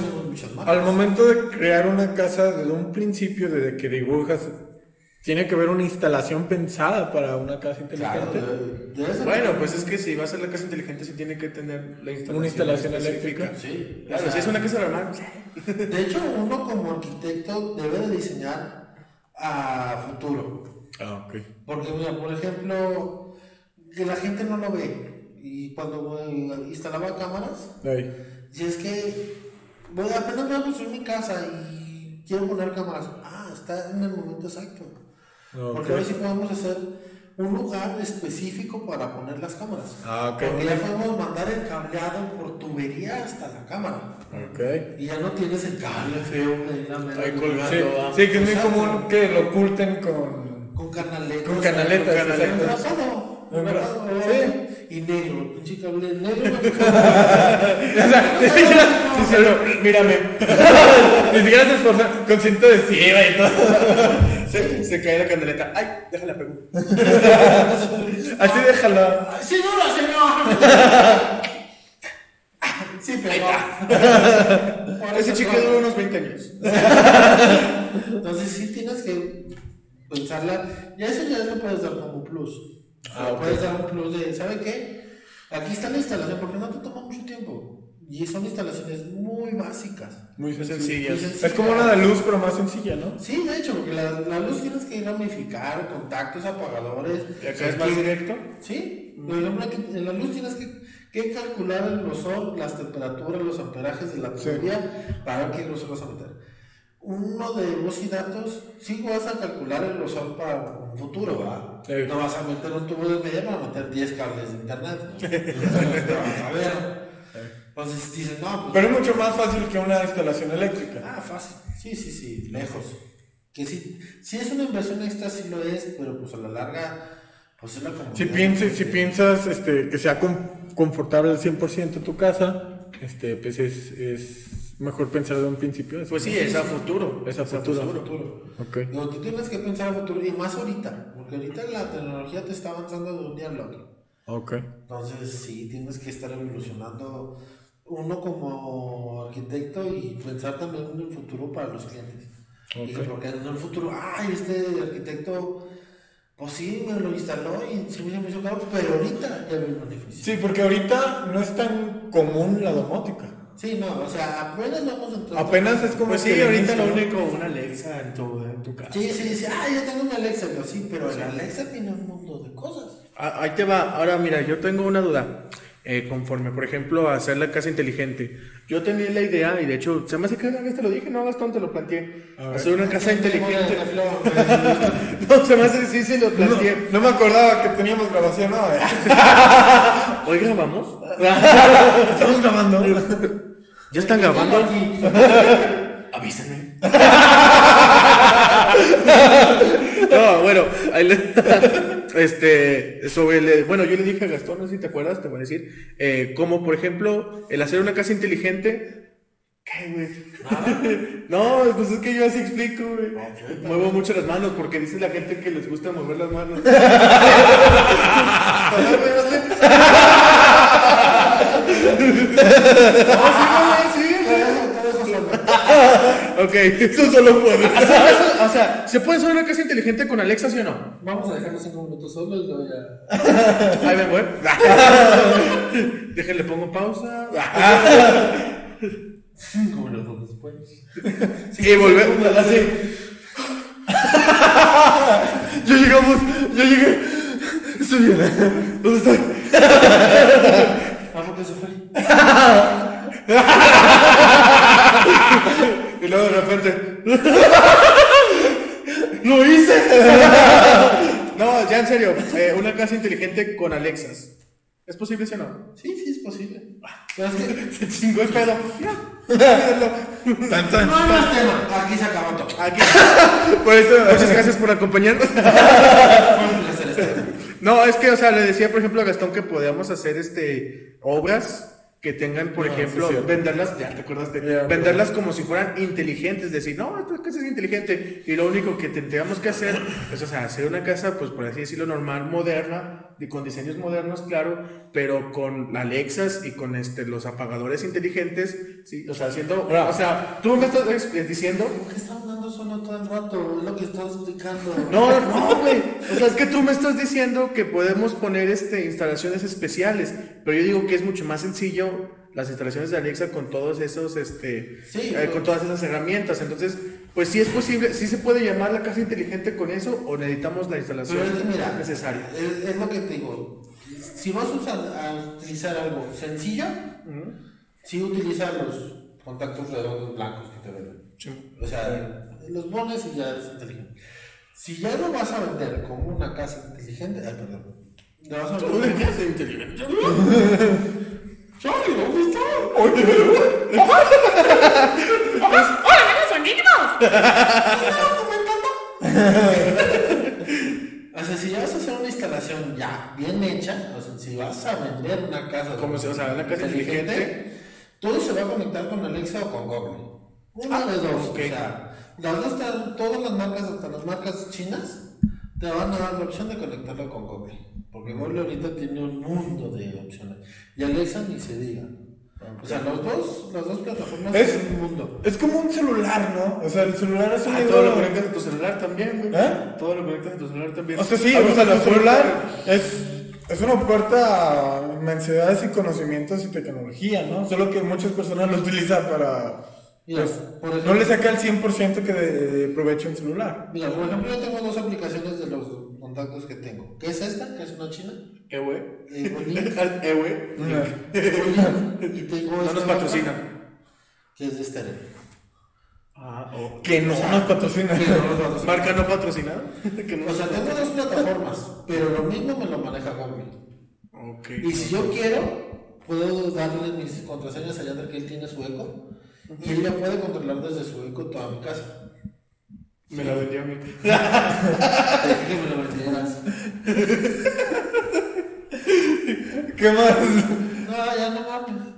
C: Al momento de crear una casa, desde un principio, desde que dibujas, tiene que haber una instalación pensada para una casa
B: Claro,
C: inteligente.
B: debe- debe ser-
A: Bueno, pues es que si va a ser la casa inteligente, sí tiene que tener la instalación,
C: Una instalación
A: específica.
C: eléctrica.
B: Sí.
A: Claro,
B: o sea,
A: si es una casa normal, pues,
B: De hecho, uno como arquitecto debe de diseñar a futuro.
C: Ah, ok.
B: Porque, mira, por ejemplo, que la gente no lo ve. Y cuando instalaba cámaras,
C: Ahí.
B: si es que voy, apenas voy a construir mi casa y quiero poner cámaras, ah, está en el momento exacto. Porque ahora sí podemos hacer un lugar específico para poner las cámaras.
C: Ah.
B: Porque ya podemos mandar el cableado por tubería hasta la cámara. Y ya no tienes el cable feo ahí,
A: colgado.
C: Sí, sí, que es muy
B: Exacto.
C: común que lo oculten con...
B: Con canaletas.
C: Con canaletas,
B: Con
C: exacto.
B: Engrasado.
C: Engrasado,
B: Engrasado. Y negro. Pinche cable negro.
C: O sea, mírame. ni siquiera se esforzan con cinta adhesiva y todo.
A: se, se cae la candeleta. Ay, déjala pego.
C: Así déjala.
B: ¡Sí, no, señor! Sí, pero.
A: Ese
B: claro.
A: dura unos 20 años.
B: Entonces sí tienes que pensarla. Ya eso ya lo puedes dar como plus.
C: Ah.
B: Puedes dar un plus de, ¿sabe qué? Aquí está la instalación porque no te toma mucho tiempo. Y son instalaciones muy básicas.
C: Muy
A: sencillas.
C: Es como una de luz, pero más sencilla, ¿no?
B: Sí, de hecho, porque la, la luz tienes que ramificar, contactos, apagadores.
A: ¿Y acá es más directo?
B: Sí, por ejemplo, en la luz tienes que, que calcular el grosor, las temperaturas, los amperajes de la
C: Sí.
B: tubería para ver qué grosor vas a meter. Uno de voz y datos, sí vas a calcular el grosor para un futuro.
C: Sí.
B: No vas a meter un tubo de media para meter 10 cables de internet. ¿no? Entonces, a ver. Entonces dices, no, pues.
C: Pero es mucho más fácil que una instalación eléctrica.
B: Ah, fácil. Sí, sí, sí, lejos. Que sí, sí es una inversión extra, sí lo es, pero pues a la larga, pues es la.
C: Si piensas, si piensas este, que sea con- confortable al 100% tu casa, este, pues es, es mejor pensar de un principio. eso.
A: Pues sí, es a futuro.
C: Es a futuro.
B: futuro.
C: Ok.
B: Digo, tú tienes que pensar a futuro y más ahorita, porque ahorita la tecnología te está avanzando de un día al otro.
C: Ok.
B: Entonces, sí, tienes que estar evolucionando uno como arquitecto y pensar también en el futuro para los clientes. Y
C: Ok.
B: porque en el futuro, ay, este arquitecto, pues sí, me lo instaló y sí me hizo caro, pero ahorita ya veo un beneficio.
C: Sí, porque ahorita no es tan común la domótica.
B: Sí, no, o sea, apenas vamos a entrar.
C: Apenas es como
A: Pues sí, ahorita lo único, una Alexa en tu, en tu casa.
B: Sí, sí, sí, ah, ya tengo una Alexa, pero sí, pero la Alexa tiene un mundo de cosas.
A: Ah, Ahí te va. Ahora mira, yo tengo una duda. Eh, conforme, por ejemplo, a hacer la casa inteligente. Yo tenía la idea, y de hecho, se me hace que una vez te lo dije, no, Gastón, te lo planteé. Hacer una casa inteligente. No, se me hace sí, sí, lo
C: No,
A: planteé.
C: no me acordaba que teníamos grabación, ¿no?
A: ¿Hoy grabamos?
C: Estamos grabando.
A: ¿Ya están grabando? Avísenme. no, bueno, ahí le- este, sobre el, bueno, yo le dije a Gastón, no sé si te acuerdas, te voy a decir, eh, como por ejemplo, el hacer una casa inteligente. ¿Qué, güey? no, pues es que yo así explico, güey. Muevo mucho las manos porque dice la gente que les gusta mover las manos. No, sí, güey. Ok, eso solo puede. O sea, eso- o sea, ¿se puede hacer una casa inteligente con Alexa, sí o no?
B: Vamos a dejarlo cinco minutos solos y luego ya.
A: Ahí me voy. Déjenle pongo pausa.
B: Cinco minutos después.
A: Y volvemos así.
C: Ya llegamos, ya llegué. Estoy bien. ¿Dónde estoy?
B: ¿A poco se fue?
C: Y luego de repente. ¡Lo hice!
A: No, ya en serio, eh, una casa inteligente con Alexas. ¿Es posible, sí o no?
B: Sí, sí, es posible. Pero es que
C: Se chingó el pedo. Tan, tan.
B: no hay más tema. Aquí se acabó todo.
A: Aquí.
C: Por eso,
A: Muchas gracias por acompañarnos.
B: Fue un placer estar.
A: No, es que, o sea, le decía, por ejemplo, a Gastón que podíamos hacer este obras que tengan, por
C: Ah,
A: ejemplo,
C: sí,
A: venderlas, ya te acuerdas de venderlas como si fueran inteligentes, decir, no, esta casa es inteligente, y lo único que tendríamos que hacer es, o sea, hacer una casa, pues por así decirlo, normal, moderna, y con diseños modernos, claro, pero con Alexas y con este los apagadores inteligentes, sí, o sea, haciendo, o sea, tú me estás eh, diciendo
B: ¿Por qué solo todo el rato? Es lo que estás explicando.
A: No, no, güey. O sea, es que tú me estás diciendo que podemos poner este, instalaciones especiales, pero yo digo que es mucho más sencillo las instalaciones de Alexa con todos esos, este,
B: Sí,
A: eh, con todas esas herramientas. Entonces, pues sí es posible, sí se puede llamar la casa inteligente con eso o necesitamos la instalación
B: es mira,
A: necesaria.
B: Es, es lo que te digo. Si vas a, usar- a utilizar algo sencillo, sí utiliza los contactos redondos blancos que te venden. O sea, los pones y ya es inteligente. Si ya lo vas a vender como una casa inteligente, ay, perdón. Le vas a vender
A: casa inteligente?
B: Charlie, ¿dónde está? O sea, si ya vas a hacer una instalación ya bien hecha, o sea, si vas a vender una casa,
A: Como si- o sea, una casa inteligente.
B: todo se va a conectar con Alexa o con Google. Una de dos. O sea, las dos están- todas las marcas, hasta las marcas chinas, te van a dar la opción de conectarlo con Google. Porque Google ahorita tiene un mundo de opciones. Y Alexa ni se diga. O sea, los dos, las dos plataformas
C: Es-
B: es un mundo.
C: Es como un celular, ¿no? O sea, el celular es un
A: Ah, todo lo conectas a tu celular también, güey.
C: ¿Eh?
A: Todo lo conectas a tu celular también.
C: O sea, sí, o sea, el celular es, es una puerta a inmensidades y conocimientos y tecnología, ¿no? Solo que muchas personas lo utilizan para...
B: Mira,
C: pues,
B: por
C: no le saca el 100% que de, de provecho un celular.
B: Mira, por ejemplo, yo tengo dos aplicaciones de los contactos que tengo. ¿Qué es esta? Que es una china. Un link. Y tengo
A: No nos patrocina.
B: Que es de estéreo.
A: Ah, o.
C: Que no nos patrocina.
B: Que no nos patrocina.
A: Marca no patrocinada. no
B: O sea, tengo dos plataformas, pero lo mismo me lo maneja Google. Y si yo quiero, puedo darle mis contraseñas a Yandra que él tiene su eco. Y él ya puede controlar desde su eco toda mi casa.
A: Me la vendió a mí.
B: Que me lo vendieras.
C: ¿Qué más?
B: No, ya no mames.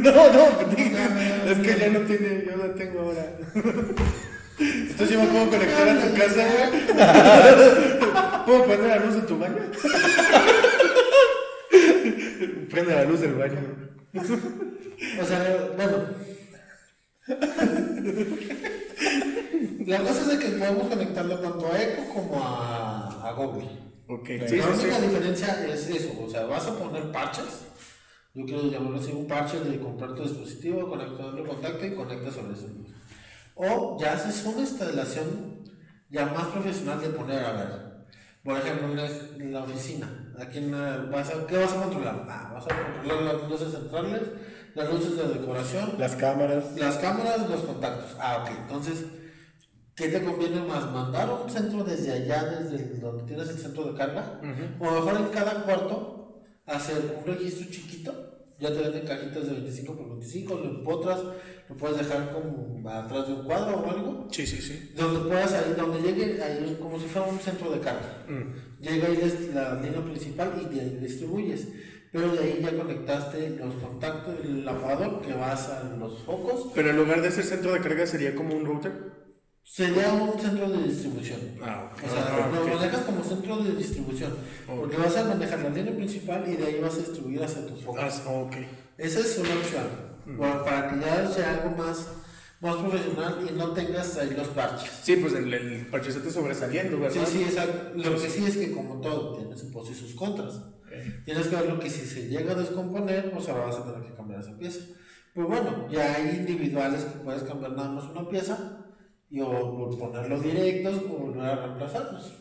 A: No, no,
B: No, no,
A: es que ya no tiene, yo la tengo ahora. Entonces yo me puedo conectar a tu casa, güey. ¿Puedo prender la luz de tu baño? Prende la luz del baño.
B: O sea, bueno. La cosa es que podemos conectarlo tanto a Echo como a, a Google.
A: Ok,
C: Sí,
B: la
A: sí, sí.
B: única diferencia es eso, o sea, vas a poner parches. Yo quiero llamarlo así un parche de comprar tu dispositivo, conectarlo contacto y conectas sobre eso. O ya haces una instalación ya más profesional de poner, a ver, por ejemplo, en la oficina, la- vas a, ¿qué vas a controlar? Ah, vas a controlar las luces centrales, las luces de decoración,
C: Las cámaras.
B: las cámaras, los contactos. Ah, ok. Entonces, ¿qué te conviene más? ¿Mandar un centro desde allá, desde donde tienes el centro de carga? O mejor en cada cuarto hacer un registro chiquito. Ya te venden cajitas de 25 por 25, lo empotras, lo puedes dejar como atrás de un cuadro o algo.
A: Sí, sí, sí.
B: Donde puedas ahí, donde llegue, ahí como si fuera un centro de carga. Llega des- la línea principal y ahí distribuyes. Pero de ahí ya conectaste los contactos, el lavador que vas a los focos.
A: Pero en lugar de ser centro de carga sería como un router.
B: Sería un centro de distribución.
A: Ah, ok.
B: O sea,
A: Ah,
B: lo manejas como centro de distribución. Porque vas a manejar la línea principal y de ahí vas a distribuir hacia tus focos.
A: Ah, ok.
B: Esa es una opción. Bueno, para que ya sea algo más, más profesional y no tengas ahí los parches.
A: Sí, pues el, el parchecete sobresaliendo,
B: Sí,
A: ¿verdad?
B: sí, exacto. Lo que sí es que como todo, tiene sus pros y sus contras. Tienes que ver lo que si se llega a descomponer, pues ahora vas a tener que cambiar esa pieza. Pues bueno, ya hay individuales que puedes cambiar nada más una pieza y o, o ponerlos directos o volver a reemplazarlos.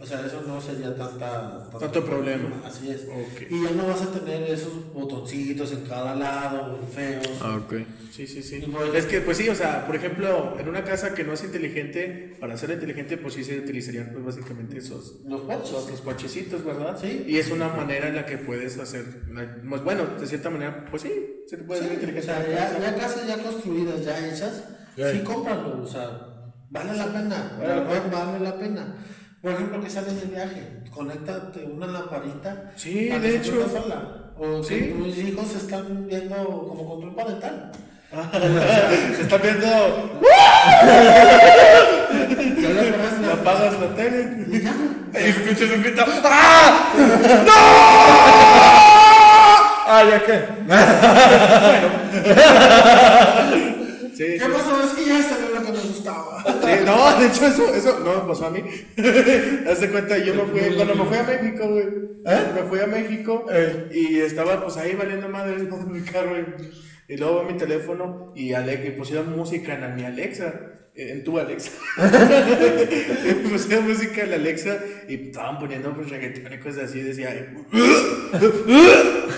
B: O sea, eso no sería tanta,
A: Tanto problema.
B: Así es. Y ya no vas a tener esos botoncitos en cada lado, feos.
C: ok.
A: Sí, sí, sí. Es que, pues sí, o sea, por ejemplo, en una casa que no es inteligente, para ser inteligente, pues sí se utilizarían, pues básicamente esos,
B: Los parches.
A: los, parchecitos, ¿verdad?
B: Sí.
A: Y es una manera en la que puedes hacer, pues bueno, de cierta manera, pues sí, se te puede
B: Sí,
A: hacer
B: o
A: inteligente.
B: sea,
A: la
B: ya,
A: casa.
B: ya casas ya construidas, ya hechas,
C: Sí.
B: sí, cómpralo, o sea, vale la pena,
A: Vale
B: vale la pena. Por ejemplo, que sales de viaje, conéctate una lamparita.
A: Sí,
B: para
A: de hecho.
B: sola. O
A: Sí.
B: tus hijos están viendo como control parental.
A: Se está viendo,
B: la-
A: apagas la tele.
B: y ya.
C: Y escuchas un grito. ¡Ah! ¡No! Ah, ya qué.
A: Sí,
B: ¿Qué
A: sí.
B: pasó? Es que ya salió lo que me gustaba.
A: Sí, no, de hecho eso, eso no me pasó a mí. Haz de cuenta, yo me fui, cuando me fui a México, güey. Me fui a México
C: Eh.
A: y estaba pues ahí valiendo madre en mi carro y, y luego mi teléfono y, pusieron música en mi Alexa, en tu Alexa. Pusieron música en la Alexa y estaban poniendo pues reggaetón y cosas así, decía.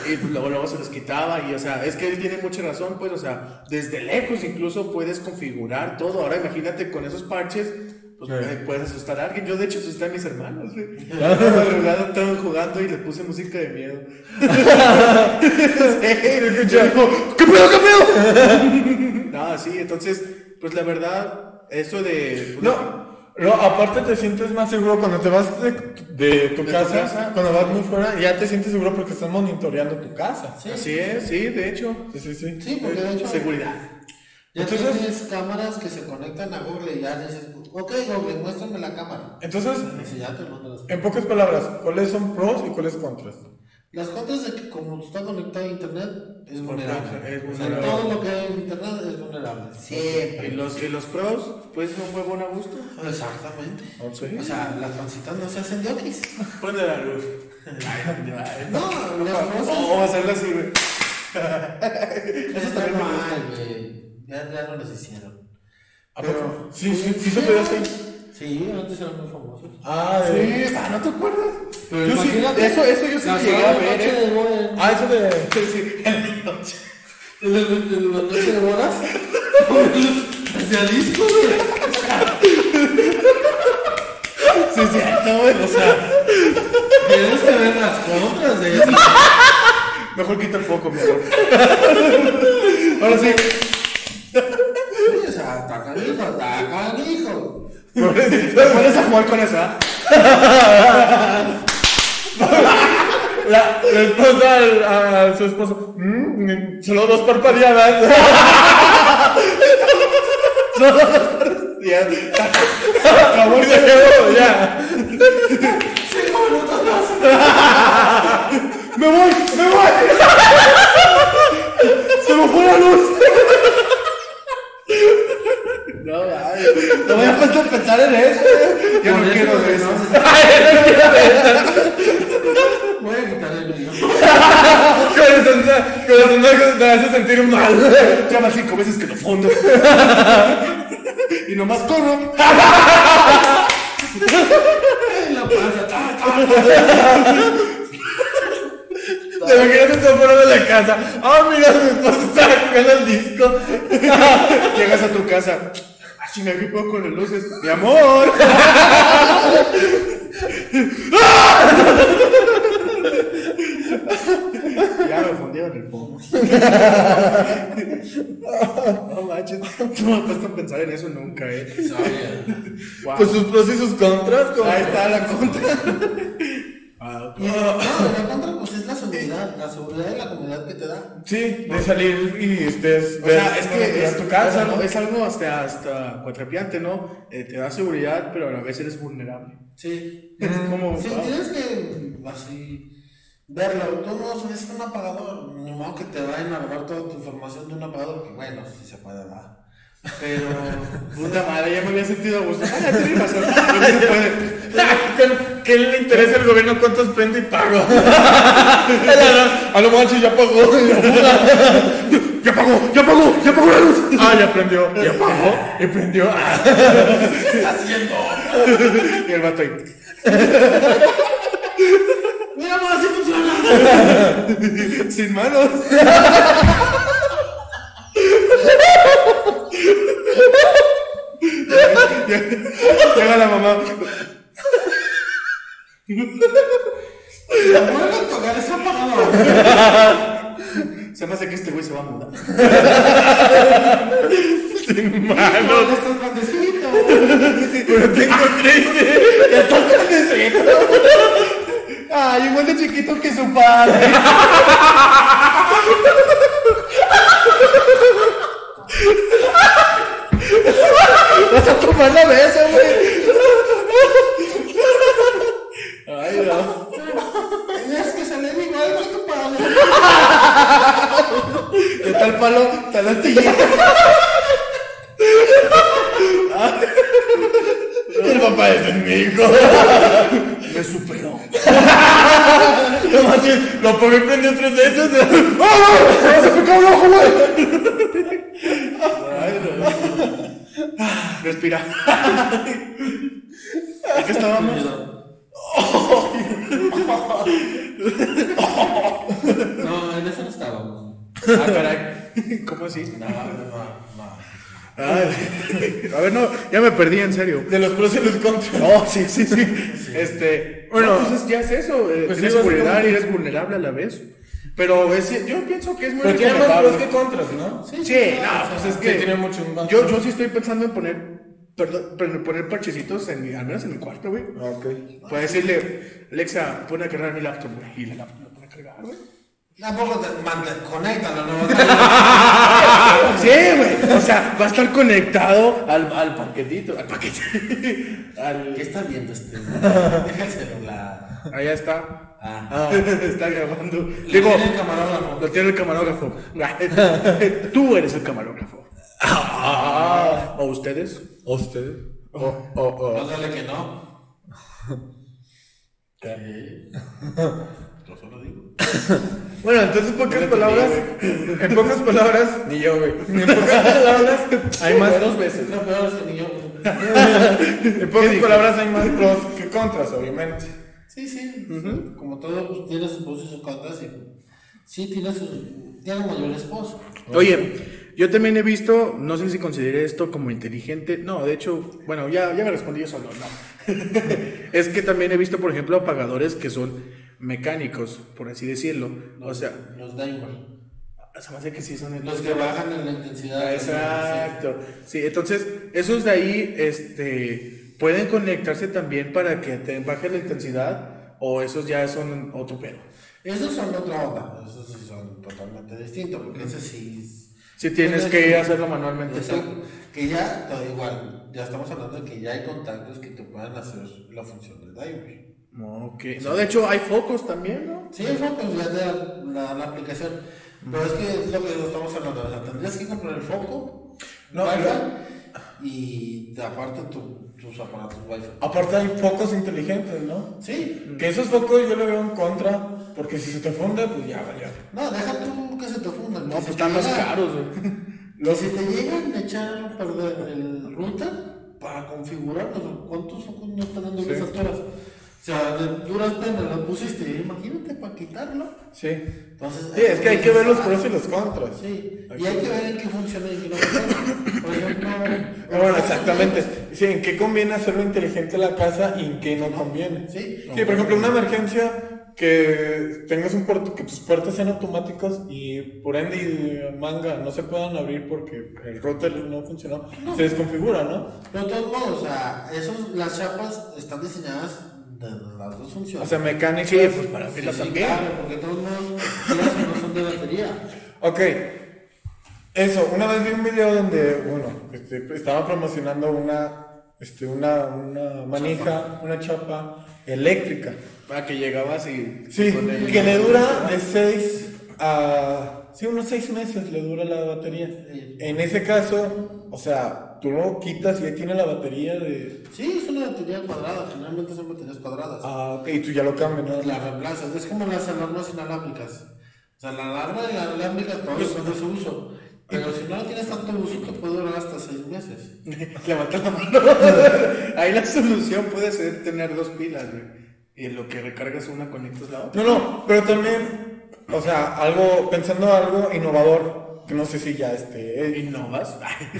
A: Y pues luego, luego se los quitaba y o sea, es que él tiene mucha razón, pues o sea, desde lejos incluso puedes configurar todo. Ahora imagínate con esos parches, pues
C: Sí.
A: puedes asustar a alguien. Yo de hecho asusté a mis hermanos, güey. Estaban estaban jugando y les puse música de miedo. Sí, digo, ¿Qué pedo, qué pedo? no, sí, entonces, pues la verdad, eso de... pues,
C: No, no, aparte te sientes más seguro cuando te vas de, de tu
A: tu
C: casa,
A: casa.
C: cuando vas muy fuera, ya te sientes seguro porque estás monitoreando tu casa.
B: Sí,
A: Así es, sí, de hecho.
C: Sí, sí, sí.
B: Sí, porque de hecho.
A: Seguridad.
B: Ya
C: Entonces-
B: tienes cámaras que se conectan a Google y ya dices, ok Google, muéstrame la cámara.
C: Entonces,
B: si ya te mando las
C: en pocas palabras, ¿cuáles son pros y cuáles contras?
B: Las contras de que como está conectado a internet es vulnerable.
A: es
B: O sea,
A: vulnerable.
B: todo lo que hay en internet es vulnerable. Siempre.
A: Y los, y los pros, pues no huevo a gusto.
B: Exactamente. O sea, las pancitas no se hacen de okis.
A: Prende la luz.
B: No, las
A: O,
B: cosas.
A: o hacerlo así, güey.
B: Eso está mal, güey. Ya, ya no los hicieron.
C: ¿A poco? Sí, sí, sí se podía hacer.
B: Sí, antes eran muy famosos.
C: Ah, de...
A: Sí, ah, ¿no te acuerdas?
B: Pero
A: Yo sí, eso, eso yo sí llegué a ver.
B: noche
A: ¿eh?
B: de boda.
C: Ah, eso de...
A: Sí, sí. En la noche.
B: En la- en la noche de bodas. Hacía disco, güey.
A: Sí, es cierto, güey. O sea,
B: Tienes que ver las contras de eso.
A: mejor quita el foco, mejor. Ahora sí.
B: Está canijo, está canijo.
A: Te pones a jugar con esa.
C: La, la esposa al, a su esposo. "Mm, solo dos parpadeadas.
A: Ya. Acabó
C: Y se quedó, ya.
A: ¡Me voy! ¡Me voy! ¡Se me fue la luz! No, ay, no voy a empezar a pensar en eso. Ya no
B: Por
A: quiero de eso.
B: no Voy a quitar el mío.
C: Corazón, corazón me hace sentir mal.
A: Llama cinco veces que lo fondo. Y nomás corro.
B: La panza.
C: Te imaginas que está fuera de la casa. Ah, mira, mi esposa está jugando al disco.
A: Llegas a tu casa. Ah, chinga, ¿qué puedo con las luces? Mi amor. ya me fundieron el fondo. no manches, no me he puesto a pensar en eso nunca, eh.
B: Sabía.
A: Wow.
C: Pues sus pros y sus contras.
A: Ahí está la contra. Ah, ok.
B: Y, no, la contra pues es la seguridad, la seguridad de la comunidad que te da.
C: Sí, de salir y estés.
A: O sea, es que es,
C: tu casa,
A: es,
C: ¿no?
A: es algo hasta, hasta cuatrapiante, ¿no? Eh, te da seguridad, pero a la vez eres vulnerable.
B: Sí.
A: Es como.
B: Sí, tienes que así verlo. Tú no es un apagador. Ni modo que te vayan a robar toda tu información de un apagador, que bueno, sí se puede dar. Pero.
A: Puta madre, ya me había sentido a gusto. Ah, ya tienes razón. Puede.
C: ¿Qué, le interesa al gobierno cuántos prende y pago? a lo manches ya pagó.
A: ¡Ya pagó! ¡Ya pagó! ¡Ya pagó la luz!
C: Ah, ya prendió. Ya pagó. Y prendió. Ah.
B: ¿Qué está haciendo?
A: Y el vato ahí.
B: Mira, amor, así funciona.
A: Sin manos. Llega la mamá.
B: Vuelve a tocar ese apagador.
A: Se me hace que este güey se va a mudar.
C: Sin
B: No,
C: manos.
B: ya estás grandecito.
C: Pero tengo crisis.
A: ¡Ya está grandecito! ¡Ay, igual de chiquito que su padre! ¡Vas a tomar la mesa, güey! ¡Ay, no!
B: Tenías que salir igual que tu padre.
A: ¿Qué tal palo? Tal astillita.
C: El papá es mi hijo.
A: Me superó.
C: Lo pongo y prendió tres veces.
A: ¡Ah! ¡Se me cae un ojo, güey! Respira. ¿En qué estábamos?
B: No, en eso no estábamos.
A: Ah, caray. ¿Cómo así?
B: No, no, no.
A: Ay, a ver, no, ya me perdí, en serio.
C: De los pros y los contras.
A: No, sí, sí, sí. Este,
C: Bueno,
A: bueno, pues ya es eso. eh,
C: pues
A: tienes
C: sí,
A: seguridad y eres vulnerable a la vez. Pero es, yo pienso que es muy
C: Pero tiene más pros que contras, ¿no?
A: Sí, no, pues es
C: Sí,
A: que
C: tiene mucho más.
A: yo, yo sí estoy pensando en poner, perdón, pero poner parchecitos en mi, al menos en mi cuarto, güey.
C: Ok.
A: Puedes decirle, Alexa, pone a cargar mi laptop, güey. Y la laptop la pone a cargar, güey.
B: Tampoco te manda, conéctalo, no
A: Sí, güey. O sea, va a estar conectado al, al paquetito. Al paquete. Al-
B: ¿Qué está viendo este? Deja el celular.
A: Allá está.
B: Ah.
A: está grabando.
B: Lo
A: Digo,
B: tiene el camarógrafo.
A: lo tiene el camarógrafo. Tú eres el camarógrafo. ¿O ustedes?
C: ¿O ustedes? O, o, o.
B: Pásale que no. ¿Qué? Yo solo digo.
C: Bueno, entonces en pocas
A: no
C: palabras, en pocas palabras, ni yo, güey. En pocas palabras hay más,
A: Dos veces.
B: No, peor es que ni yo.
C: en pocas palabras hay más pros que contras, obviamente.
B: Sí, sí. Como todo, pues tiene sus pros y sus contras. Y, sí, tiene sus. Tiene mayores pros.
A: Oye, yo también he visto, no sé si consideré esto como inteligente. No, de hecho, bueno, ya, ya me respondí yo solo, no. es que también he visto, por ejemplo, apagadores que son mecánicos, por así decirlo. O sea,
B: Los Daimler.
A: se me hace que sí son
B: Los que bajan en la intensidad.
A: Exacto. Sí, entonces, esos de ahí, este, pueden conectarse también para que te baje la intensidad o esos ya son otro pedo.
B: Esos son otra onda. Esos sí son totalmente distintos. Porque ese sí.
A: Si tienes que hacerlo manualmente.
B: Exacto. Que ya, todo igual. Ya estamos hablando de que ya hay contactos que te puedan hacer la función del Daimler.
A: Ok. No, de hecho, hay focos también, ¿no?
B: Sí, el foco ya te da la, la aplicación. Pero es que es lo que estamos hablando. O sea, tendrías que comprar el foco,
C: No,
B: y te aparte tu- tus aparatos Wi-Fi.
C: Aparte hay focos inteligentes, ¿no?
B: Sí.
C: Que esos focos yo le veo en contra, porque si se te funde, pues ya valió.
B: No, deja tú que se te fundan.
A: No, pues están más caros, güey.
B: Y si te llegan a echar a perder el router para configurarlos, ¿cuántos focos no están dando esas alturas? O sea, de duras penas lo pusiste, imagínate para quitarlo.
C: Sí.
B: Entonces,
C: Sí, es que hay que ver los pros y los contras.
B: Sí, y hay que ver en qué funciona y en qué no funciona. Por ejemplo,
C: Ah, Bueno, exactamente. Sí, en qué conviene hacerlo inteligente la casa y en qué no conviene.
B: Sí.
C: Sí, por ejemplo, una emergencia que tengas un puerto, que tus puertas sean automáticos y por ende y manga no se puedan abrir porque el router no funcionó, se desconfigura, ¿no?
B: Pero de todos modos, o sea, esos, las chapas están diseñadas de las dos funciones.
C: O sea, mecánicas.
A: Sí, pues para
B: Sí,
A: abrirla
B: sí,
A: también.
B: claro, porque todos o no son de batería.
C: Ok. Eso, una vez vi un video donde, bueno, este, estaba promocionando una, este, una, una manija, una chapa eléctrica.
A: Para que llegabas y.
C: Sí,
A: el-
C: que le dura de 6 a... Sí, unos 6 meses le dura la batería. En ese caso, o sea, lo quitas y ahí tiene la batería de...
B: Sí, es una batería cuadrada, generalmente son baterías cuadradas.
C: Ah, ok, y tú ya lo cambias, ¿no?
B: La reemplazas, es como las alarmas inalámbricas. O sea, la alarma inalámbrica todos son de su uso. Pero si no tienes tanto uso, te puede durar hasta 6 meses.
A: Levanta la mano. Ahí la solución puede ser tener dos pilas, güey. Y lo que recargas una, conectas la otra.
C: No, no, pero también, o sea, algo, pensando algo innovador, que no sé si ya esté,
A: ¿Innovas?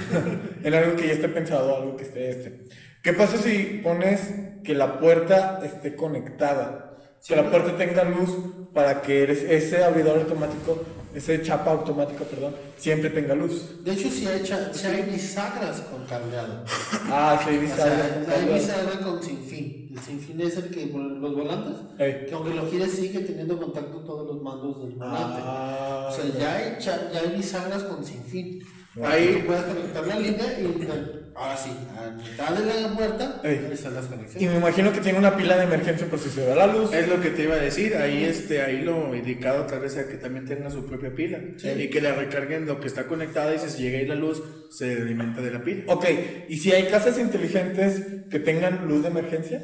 C: en algo que ya esté pensado, algo que esté este. ¿Qué pasa si pones que la puerta esté conectada? Que la puerta tenga luz para que eres- ese abridor automático, ese chapa automática, perdón, siempre tenga luz.
B: De hecho, si hay, cha- sí hay bisagras con cableado.
C: Ah, sí,
B: O
C: bisagra.
B: sea, hay bisagra con sinfín. El sinfín es el que los volantes, que aunque lo gires sigue teniendo contacto todos los mandos del volante.
C: Ah,
B: o sea, ya hay, cha- ya hay bisagras con sinfín.
A: Ahí-
B: tú puedes conectar la línea y ahora sí, a mitad de la puerta,
C: Ey.
B: están las
C: Y
B: conexiones.
C: me imagino que tiene una pila de emergencia por si se va la luz.
A: Es lo que te iba a decir, ahí este, ahí lo indicado tal vez a que también tenga su propia pila y que la recarguen lo que está conectada y si se llega ahí la luz se alimenta de la pila.
C: Ok, ¿y si hay casas inteligentes que tengan luz de emergencia?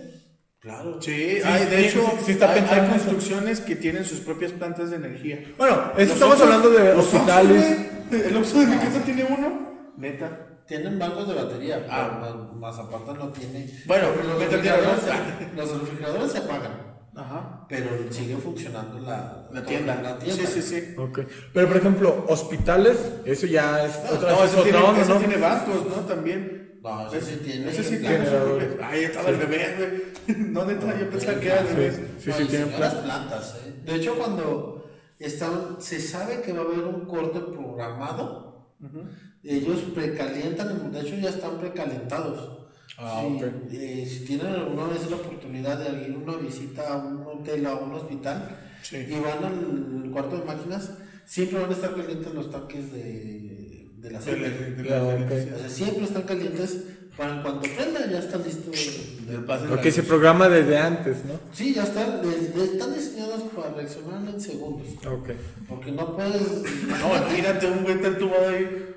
B: Claro.
A: Sí,
C: Sí,
A: hay, de
C: sí,
A: hecho,
C: sí, sí está
A: hay,
C: pensando
A: hay
C: en eso.
A: construcciones que tienen sus propias plantas de energía.
C: Bueno, eso estamos hablando de hospitales.
A: Güey, El Oxxo de mi casa tiene uno. Neta.
B: Tienen bancos de batería,
A: Ah.
B: pero más, más aparte no tiene.
A: Bueno,
B: los refrigeradores,
A: ¿no?
B: se, los refrigeradores se apagan,
A: Ajá.
B: pero sigue funcionando la,
A: La tienda.
B: La tienda.
A: Sí, sí, sí.
C: Ok, pero por ejemplo, hospitales, eso ya es otra,
A: No,
C: es
A: ese
C: otra
A: tiene,
C: onda,
A: ese
C: ¿no?
A: tiene bancos, ¿no? También.
B: No, ese sí tiene.
A: Ese sí tiene. Ahí estaba el bebé, güey. No, neta, yo pensaba que era el bebé.
C: Sí,
B: No,
C: sí,
B: y
C: tienen
B: señoras
C: plan.
B: plantas, ¿eh? De hecho, cuando están, se sabe que va a haber un corte programado, ellos precalientan, de hecho ya están precalentados.
C: Ah,
B: Si, eh, si tienen alguna vez la oportunidad de ir a una visita a un hotel o a un hospital
A: Sí.
B: y van al cuarto de máquinas, siempre van a estar calientes los tanques de, de
A: la-
B: que-
A: de la-
C: Ya,
A: de la
C: ok.
A: electricidad.
B: o sea, siempre están calientes. Para en cuanto prenda, ya está listo.
A: Del pase
C: Porque se programa desde antes, ¿no?
B: Sí, ya están, de- de- están diseñados para reaccionar en segundos.
C: Ok.
B: Porque no puedes.
A: No, imagínate un güey entubado ahí.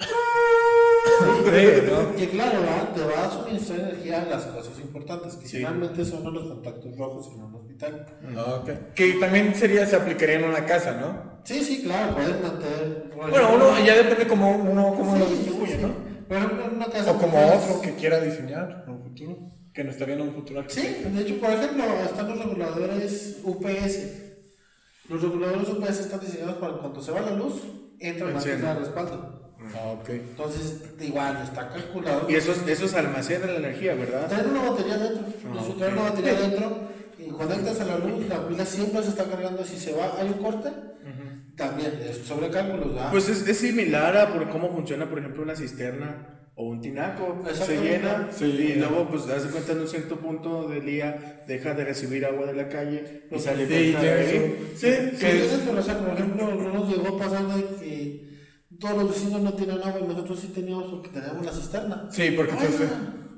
C: Sí, ¿no?
B: Que claro, ¿verdad? te va a suministrar energía a las cosas importantes, que
A: Sí.
B: finalmente son los contactos rojos en un hospital.
C: Ok. Que también sería, se aplicaría en una casa, ¿no?
B: Sí, sí, claro, puedes mantener.
C: Bueno, uno ya depende como uno cómo lo
B: sí,
C: distribuye,
B: sí,
C: ¿no?
B: Sí. Por ejemplo, en una casa.
C: O como otro que quiera diseñar en un futuro, que no estaría en un futuro
B: Sí, de hecho, por ejemplo, están los reguladores UPS. Los reguladores UPS están diseñados para cuando se va la luz, entra la pila de respaldo.
C: Ah, ok.
B: Entonces, igual, está calculado.
A: Y esos, esos almacenan la energía, ¿verdad?
B: Traen una batería dentro.
A: Ah,
B: Si traen una batería dentro y conectas a la luz, la pila siempre se está cargando. Si se va, hay un corte, también sobre cálculos, ¿verdad?
A: Pues es, es similar a por cómo funciona, por ejemplo, una cisterna o un tinaco. Se llena
C: Sí.
A: y luego, pues, das cuenta en un cierto punto del día, deja de recibir agua de la calle y se alimenta
C: sí,
A: de ahí.
C: sí.
A: Sí,
B: Sí,
A: es-
B: es pero, o sea, por ejemplo, no nos llegó a pasar de que todos los vecinos no tienen agua y nosotros sí teníamos porque teníamos la cisterna.
C: Sí, porque
B: Ah,
C: entonces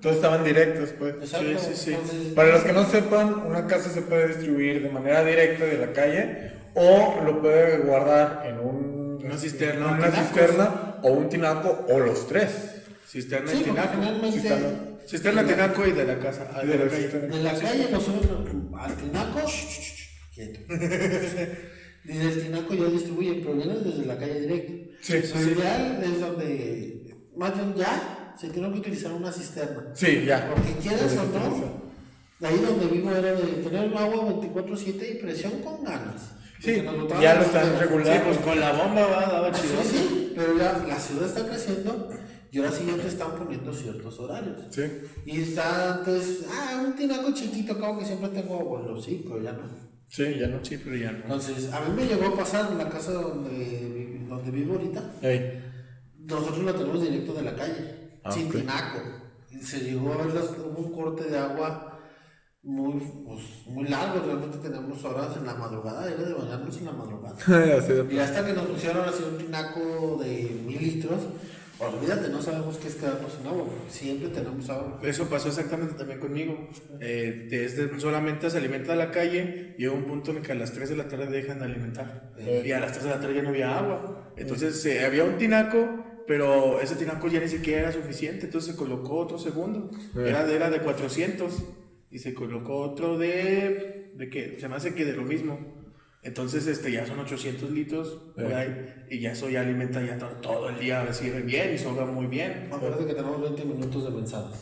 C: todos estaban directos, pues.
B: Exacto.
A: Sí, sí, sí.
B: Entonces,
C: Para los que no sepan, una casa se puede distribuir de manera directa de la calle o lo puede guardar en un,
A: Una cisterna,
C: en una cisterna o un tinaco o los tres.
A: cisterna
B: sí,
A: y tinaco.
B: finalmente
C: Cisterna.
A: Cisterna, tinaco y de la casa. ah,
C: De la
A: calle.
C: cisterna.
B: de la calle nosotros al tinaco, quieto. Y del tinaco ya distribuyen, pero vienen desde la calle directo.
C: Sí,
B: Lo ideal es donde, más bien ya, se tiene que utilizar una cisterna.
C: Sí, ya.
B: Porque quieras o no, ahí donde vivo era de tener agua 24-7 y presión con ganas.
C: Sí, ya lo están
B: dedos.
A: Sí,
C: regulando.
A: pues con la bomba va, daba
B: Sí,
A: chido.
B: sí, pero ya la ciudad está creciendo y ahora sí ya te están poniendo ciertos horarios.
C: Sí.
B: Y está antes, ah, un tinaco chiquito, acabo que siempre tengo abuelo, sí, pero ya no.
C: Sí, ya no.
A: Sí, pero ya no.
B: Entonces, a mí me llegó a pasar en la casa donde, donde vivo ahorita, nosotros la tenemos directo de la calle,
C: Ah,
B: sin tinaco. Se llegó a ver, hubo un corte de agua muy, pues, muy largo, realmente tenemos horas en la madrugada, era de bañarnos en la madrugada.
C: De-
B: Y hasta que nos pusieron así un tinaco de mil litros, olvídate, no sabemos qué es quedarnos sin agua, siempre tenemos agua.
A: Eso pasó exactamente también conmigo. Eh, desde solamente se alimenta a la calle, llega un punto en que a las 3 de la tarde dejan de alimentar. Y a las 3 de la tarde ya no había agua. Entonces eh, había un tinaco, pero ese tinaco ya ni siquiera era suficiente. Entonces se colocó otro segundo. Era, de- era de 400. Y se colocó otro de. ¿De qué? Se me hace que de lo mismo. Entonces este, ya son 800 litros. por ahí, y ya eso ya alimenta ya todo, todo el día. Sirve bien y sobra muy bien.
B: Acuérdate que tenemos 20 minutos de mensajes.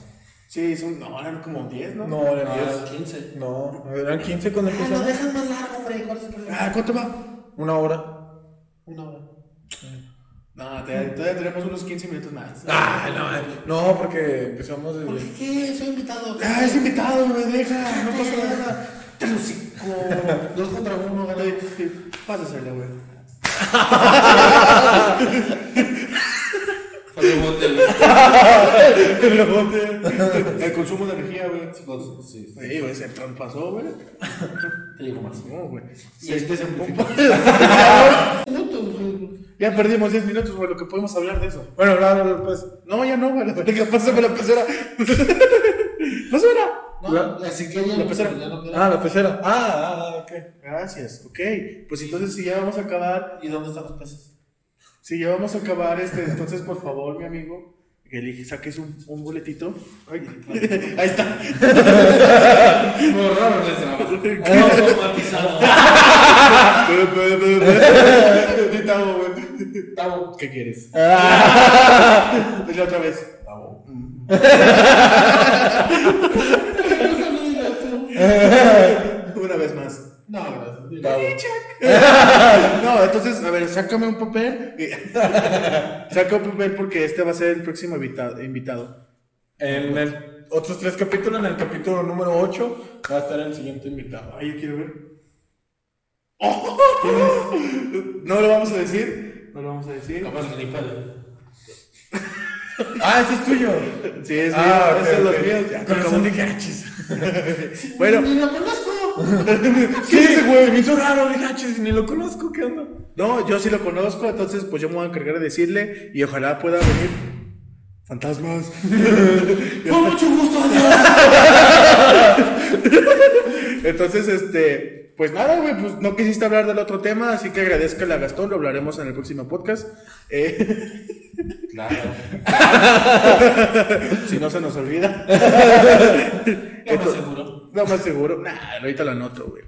A: Sí, son, no, eran como 10, ¿no?
C: No, eran
B: Ah,
C: 10.
B: 15.
C: No, eran 15 cuando
B: Ah, no,
C: empezamos.
B: dejan más largo, hombre. ¿Cuál es el problema?
A: Ah, ¿cuánto va?
C: Una hora.
B: Una hora.
A: No, todavía tenemos unos 15 minutos más.
C: Ah, no, no, porque empezamos
B: ¿Por
C: desde.
B: qué? Soy invitado.
A: Ah, es invitado, me deja, no pasa nada.
B: Hocico. Dos contra uno, gana.
A: Pásasela, güey. El consumo de energía, güey.
B: Sí,
A: Sí, güey, se traspasó, güey.
B: te digo más.
A: No, güey.
B: Y este se Minutos, güey.
A: Ya perdimos 10 minutos, güey, lo que podemos hablar de eso.
C: Bueno, claro, pues.
A: No, ya no, güey. La verga, pásame la pecera. Pásame
B: No,
C: La-
B: así que ya
A: la
B: no,
A: pecera.
B: ya no.
C: Ah, la pecera. Ah, ah, ah, ok.
A: Gracias, ok. Pues entonces, si ya vamos a acabar,
B: ¿Y dónde están los peces?
A: Si ya vamos a acabar, este, entonces, por favor, mi amigo, que elige, saques un, un boletito. Ay, Ahí está. Sí, Tavo.
B: Tavo.
A: ¿Qué quieres?
C: Ah.
A: Dile otra vez. Una vez más.
B: No, gracias.
A: No, entonces, a ver, sácame un papel. Saca un papel porque este va a ser el próximo invita- invitado.
C: En el otros tres capítulos, en el capítulo número 8, va a estar el siguiente invitado.
A: Ay, yo quiero ver. ¡Oh! No lo vamos a decir. No lo vamos a decir.
C: Ah, ese es tuyo.
A: Sí, es
C: Ah,
A: mío,
C: ok,
A: ese es los míos. Ya,
C: Con
A: como-
C: razón dije, "Ah, chis".
A: Bueno,
B: Ni lo conozco.
C: Sí, ese güey. Me hizo raro, dije, "Ah, ni lo conozco, ¿qué onda?
A: No, yo sí lo conozco, entonces pues yo me voy a encargar de decirle y ojalá pueda venir. Fantasmas.
B: Con mucho gusto, adiós.
A: Entonces, este, pues nada, güey, pues no quisiste hablar del otro tema, así que agradezco a Gastón, lo hablaremos en el próximo podcast. Eh,
B: Claro.
A: si no se nos olvida.
B: Más seguro.
A: No más seguro. Nah, ahorita lo anoto, güey.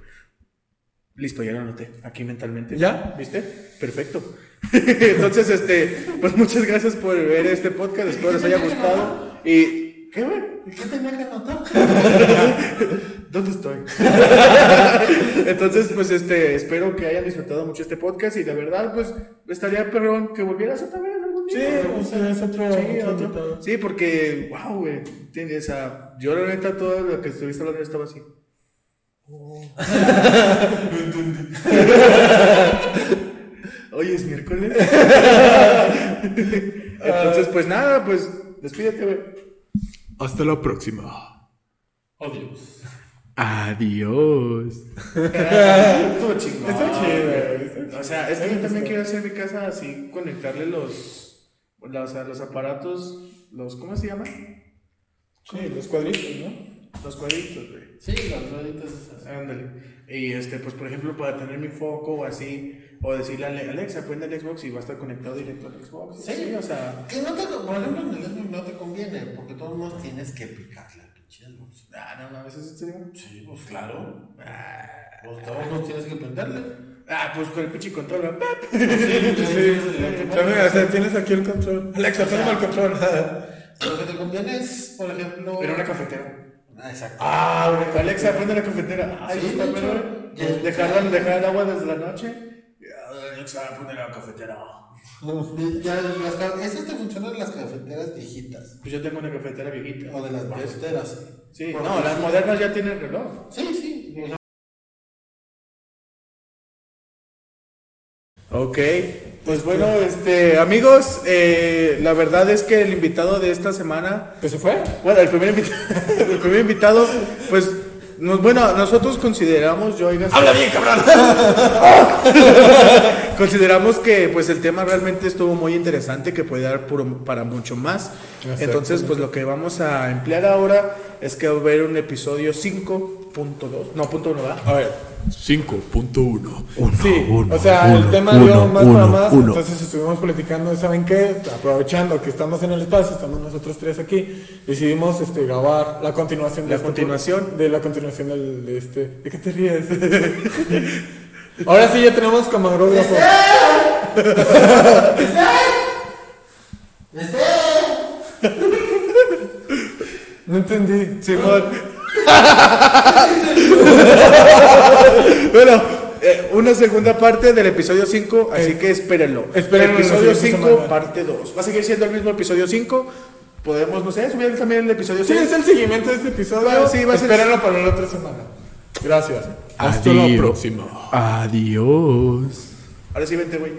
A: Listo, ya lo anoté aquí mentalmente.
C: ¿Ya?
A: ¿Viste? Perfecto. Entonces, este, pues muchas gracias por ver este podcast. Espero les haya gustado. Y. ¿Qué, güey?
B: ¿Qué tenía que anotar?
A: ¿Dónde estoy? Entonces, pues este, espero que hayan disfrutado mucho este podcast y la verdad, pues estaría perrón que volvieras otra vez
C: Sí, o sea, es otro.
A: Sí,
C: otro
A: otro-
C: invitado.
A: sí, porque, wow, güey, ¿entiendes? O sea, yo la neta todo lo que estuviste hablando estaba así. Hoy es miércoles. Entonces, pues nada, pues despídete, güey.
C: Hasta la próxima.
B: Adiós.
A: Adiós. Estuvo chingón.
C: Está chido,
A: güey.
C: está chido.
A: O sea, es que
C: A mí
A: yo también quiero hacer mi casa así, conectarle los, la- o sea, los aparatos, los, ¿cómo se llama?
C: Sí, los cuadritos, ¿no?
A: Los cuadritos, güey.
B: Sí, rueditas esas.
A: Ándale. Y este, pues por ejemplo, para tener mi foco o así, o decirle a Ale- Alexa, prende el Xbox y va a estar conectado directo al Xbox.
B: Sí.
A: o sea.
B: Que no te, por ejemplo, en el Xbox no te conviene, porque todos modos tienes que picarle al pinche Xbox.
A: Ah, no mames, ¿eso es serio?
B: Sí, pues claro. Pues todos modos tienes que prenderle.
A: Ah, pues con el pinche control.
C: También, o sea, tienes aquí el control. Alexa, ponme el control.
B: Lo que te conviene es, por ejemplo.
A: Era una cafetera.
B: Ah, exacto.
A: Ah, Alexa, prende la cafetera. Ay,
B: Sí, ya-
A: Pues dejar, dejar el agua desde la noche. Alexa, prende la cafetera.
B: Ya, las, esas te funcionan en las cafeteras viejitas.
A: Pues yo tengo una cafetera viejita.
B: O de las ballesteras.
A: Sí, no, las
B: sí.
A: modernas ya tienen reloj.
B: Sí, sí.
A: Ok, pues bueno, este, amigos, eh, la verdad es que el invitado de esta semana,
C: ¿Que se fue?
A: bueno, el primer invitado, el primer invitado, pues, nos- bueno, nosotros consideramos, yo oiga,
C: ¡Habla bien, cabrón!
A: consideramos que pues el tema realmente estuvo muy interesante, que puede dar por- para mucho más. Entonces, pues lo que vamos a emplear ahora es que va a haber un episodio 5.2, no, punto 1, ¿verdad?
C: A ver.
D: 5.1.
C: Sí,
D: uno,
C: o sea,
D: uno,
C: el tema
D: uno,
C: dio más
D: uno,
C: para más,
D: uno.
C: entonces estuvimos platicando, ¿saben qué? Aprovechando que estamos en el espacio, estamos nosotros tres aquí, decidimos este, grabar la continuación de
A: La
C: este
A: continuación.
C: de la continuación del, de este. ¿De qué te ríes? Ahora sí ya tenemos camarógrafo. No entendí.
A: Simón. bueno, eh, una segunda parte del episodio 5, así que espérenlo.
C: espérenlo
A: Episodio
C: siguiente
A: 5,
C: semana.
A: parte 2. Va a seguir siendo el mismo episodio 5. Podemos, no sé, subir también el episodio
C: Sí,
A: 6.
C: es el seguimiento de este episodio.
A: Sí, va a ser-
C: Espérenlo para la otra semana. Gracias.
D: Hasta la próxima.
A: Adiós. Ahora sí, vente, güey.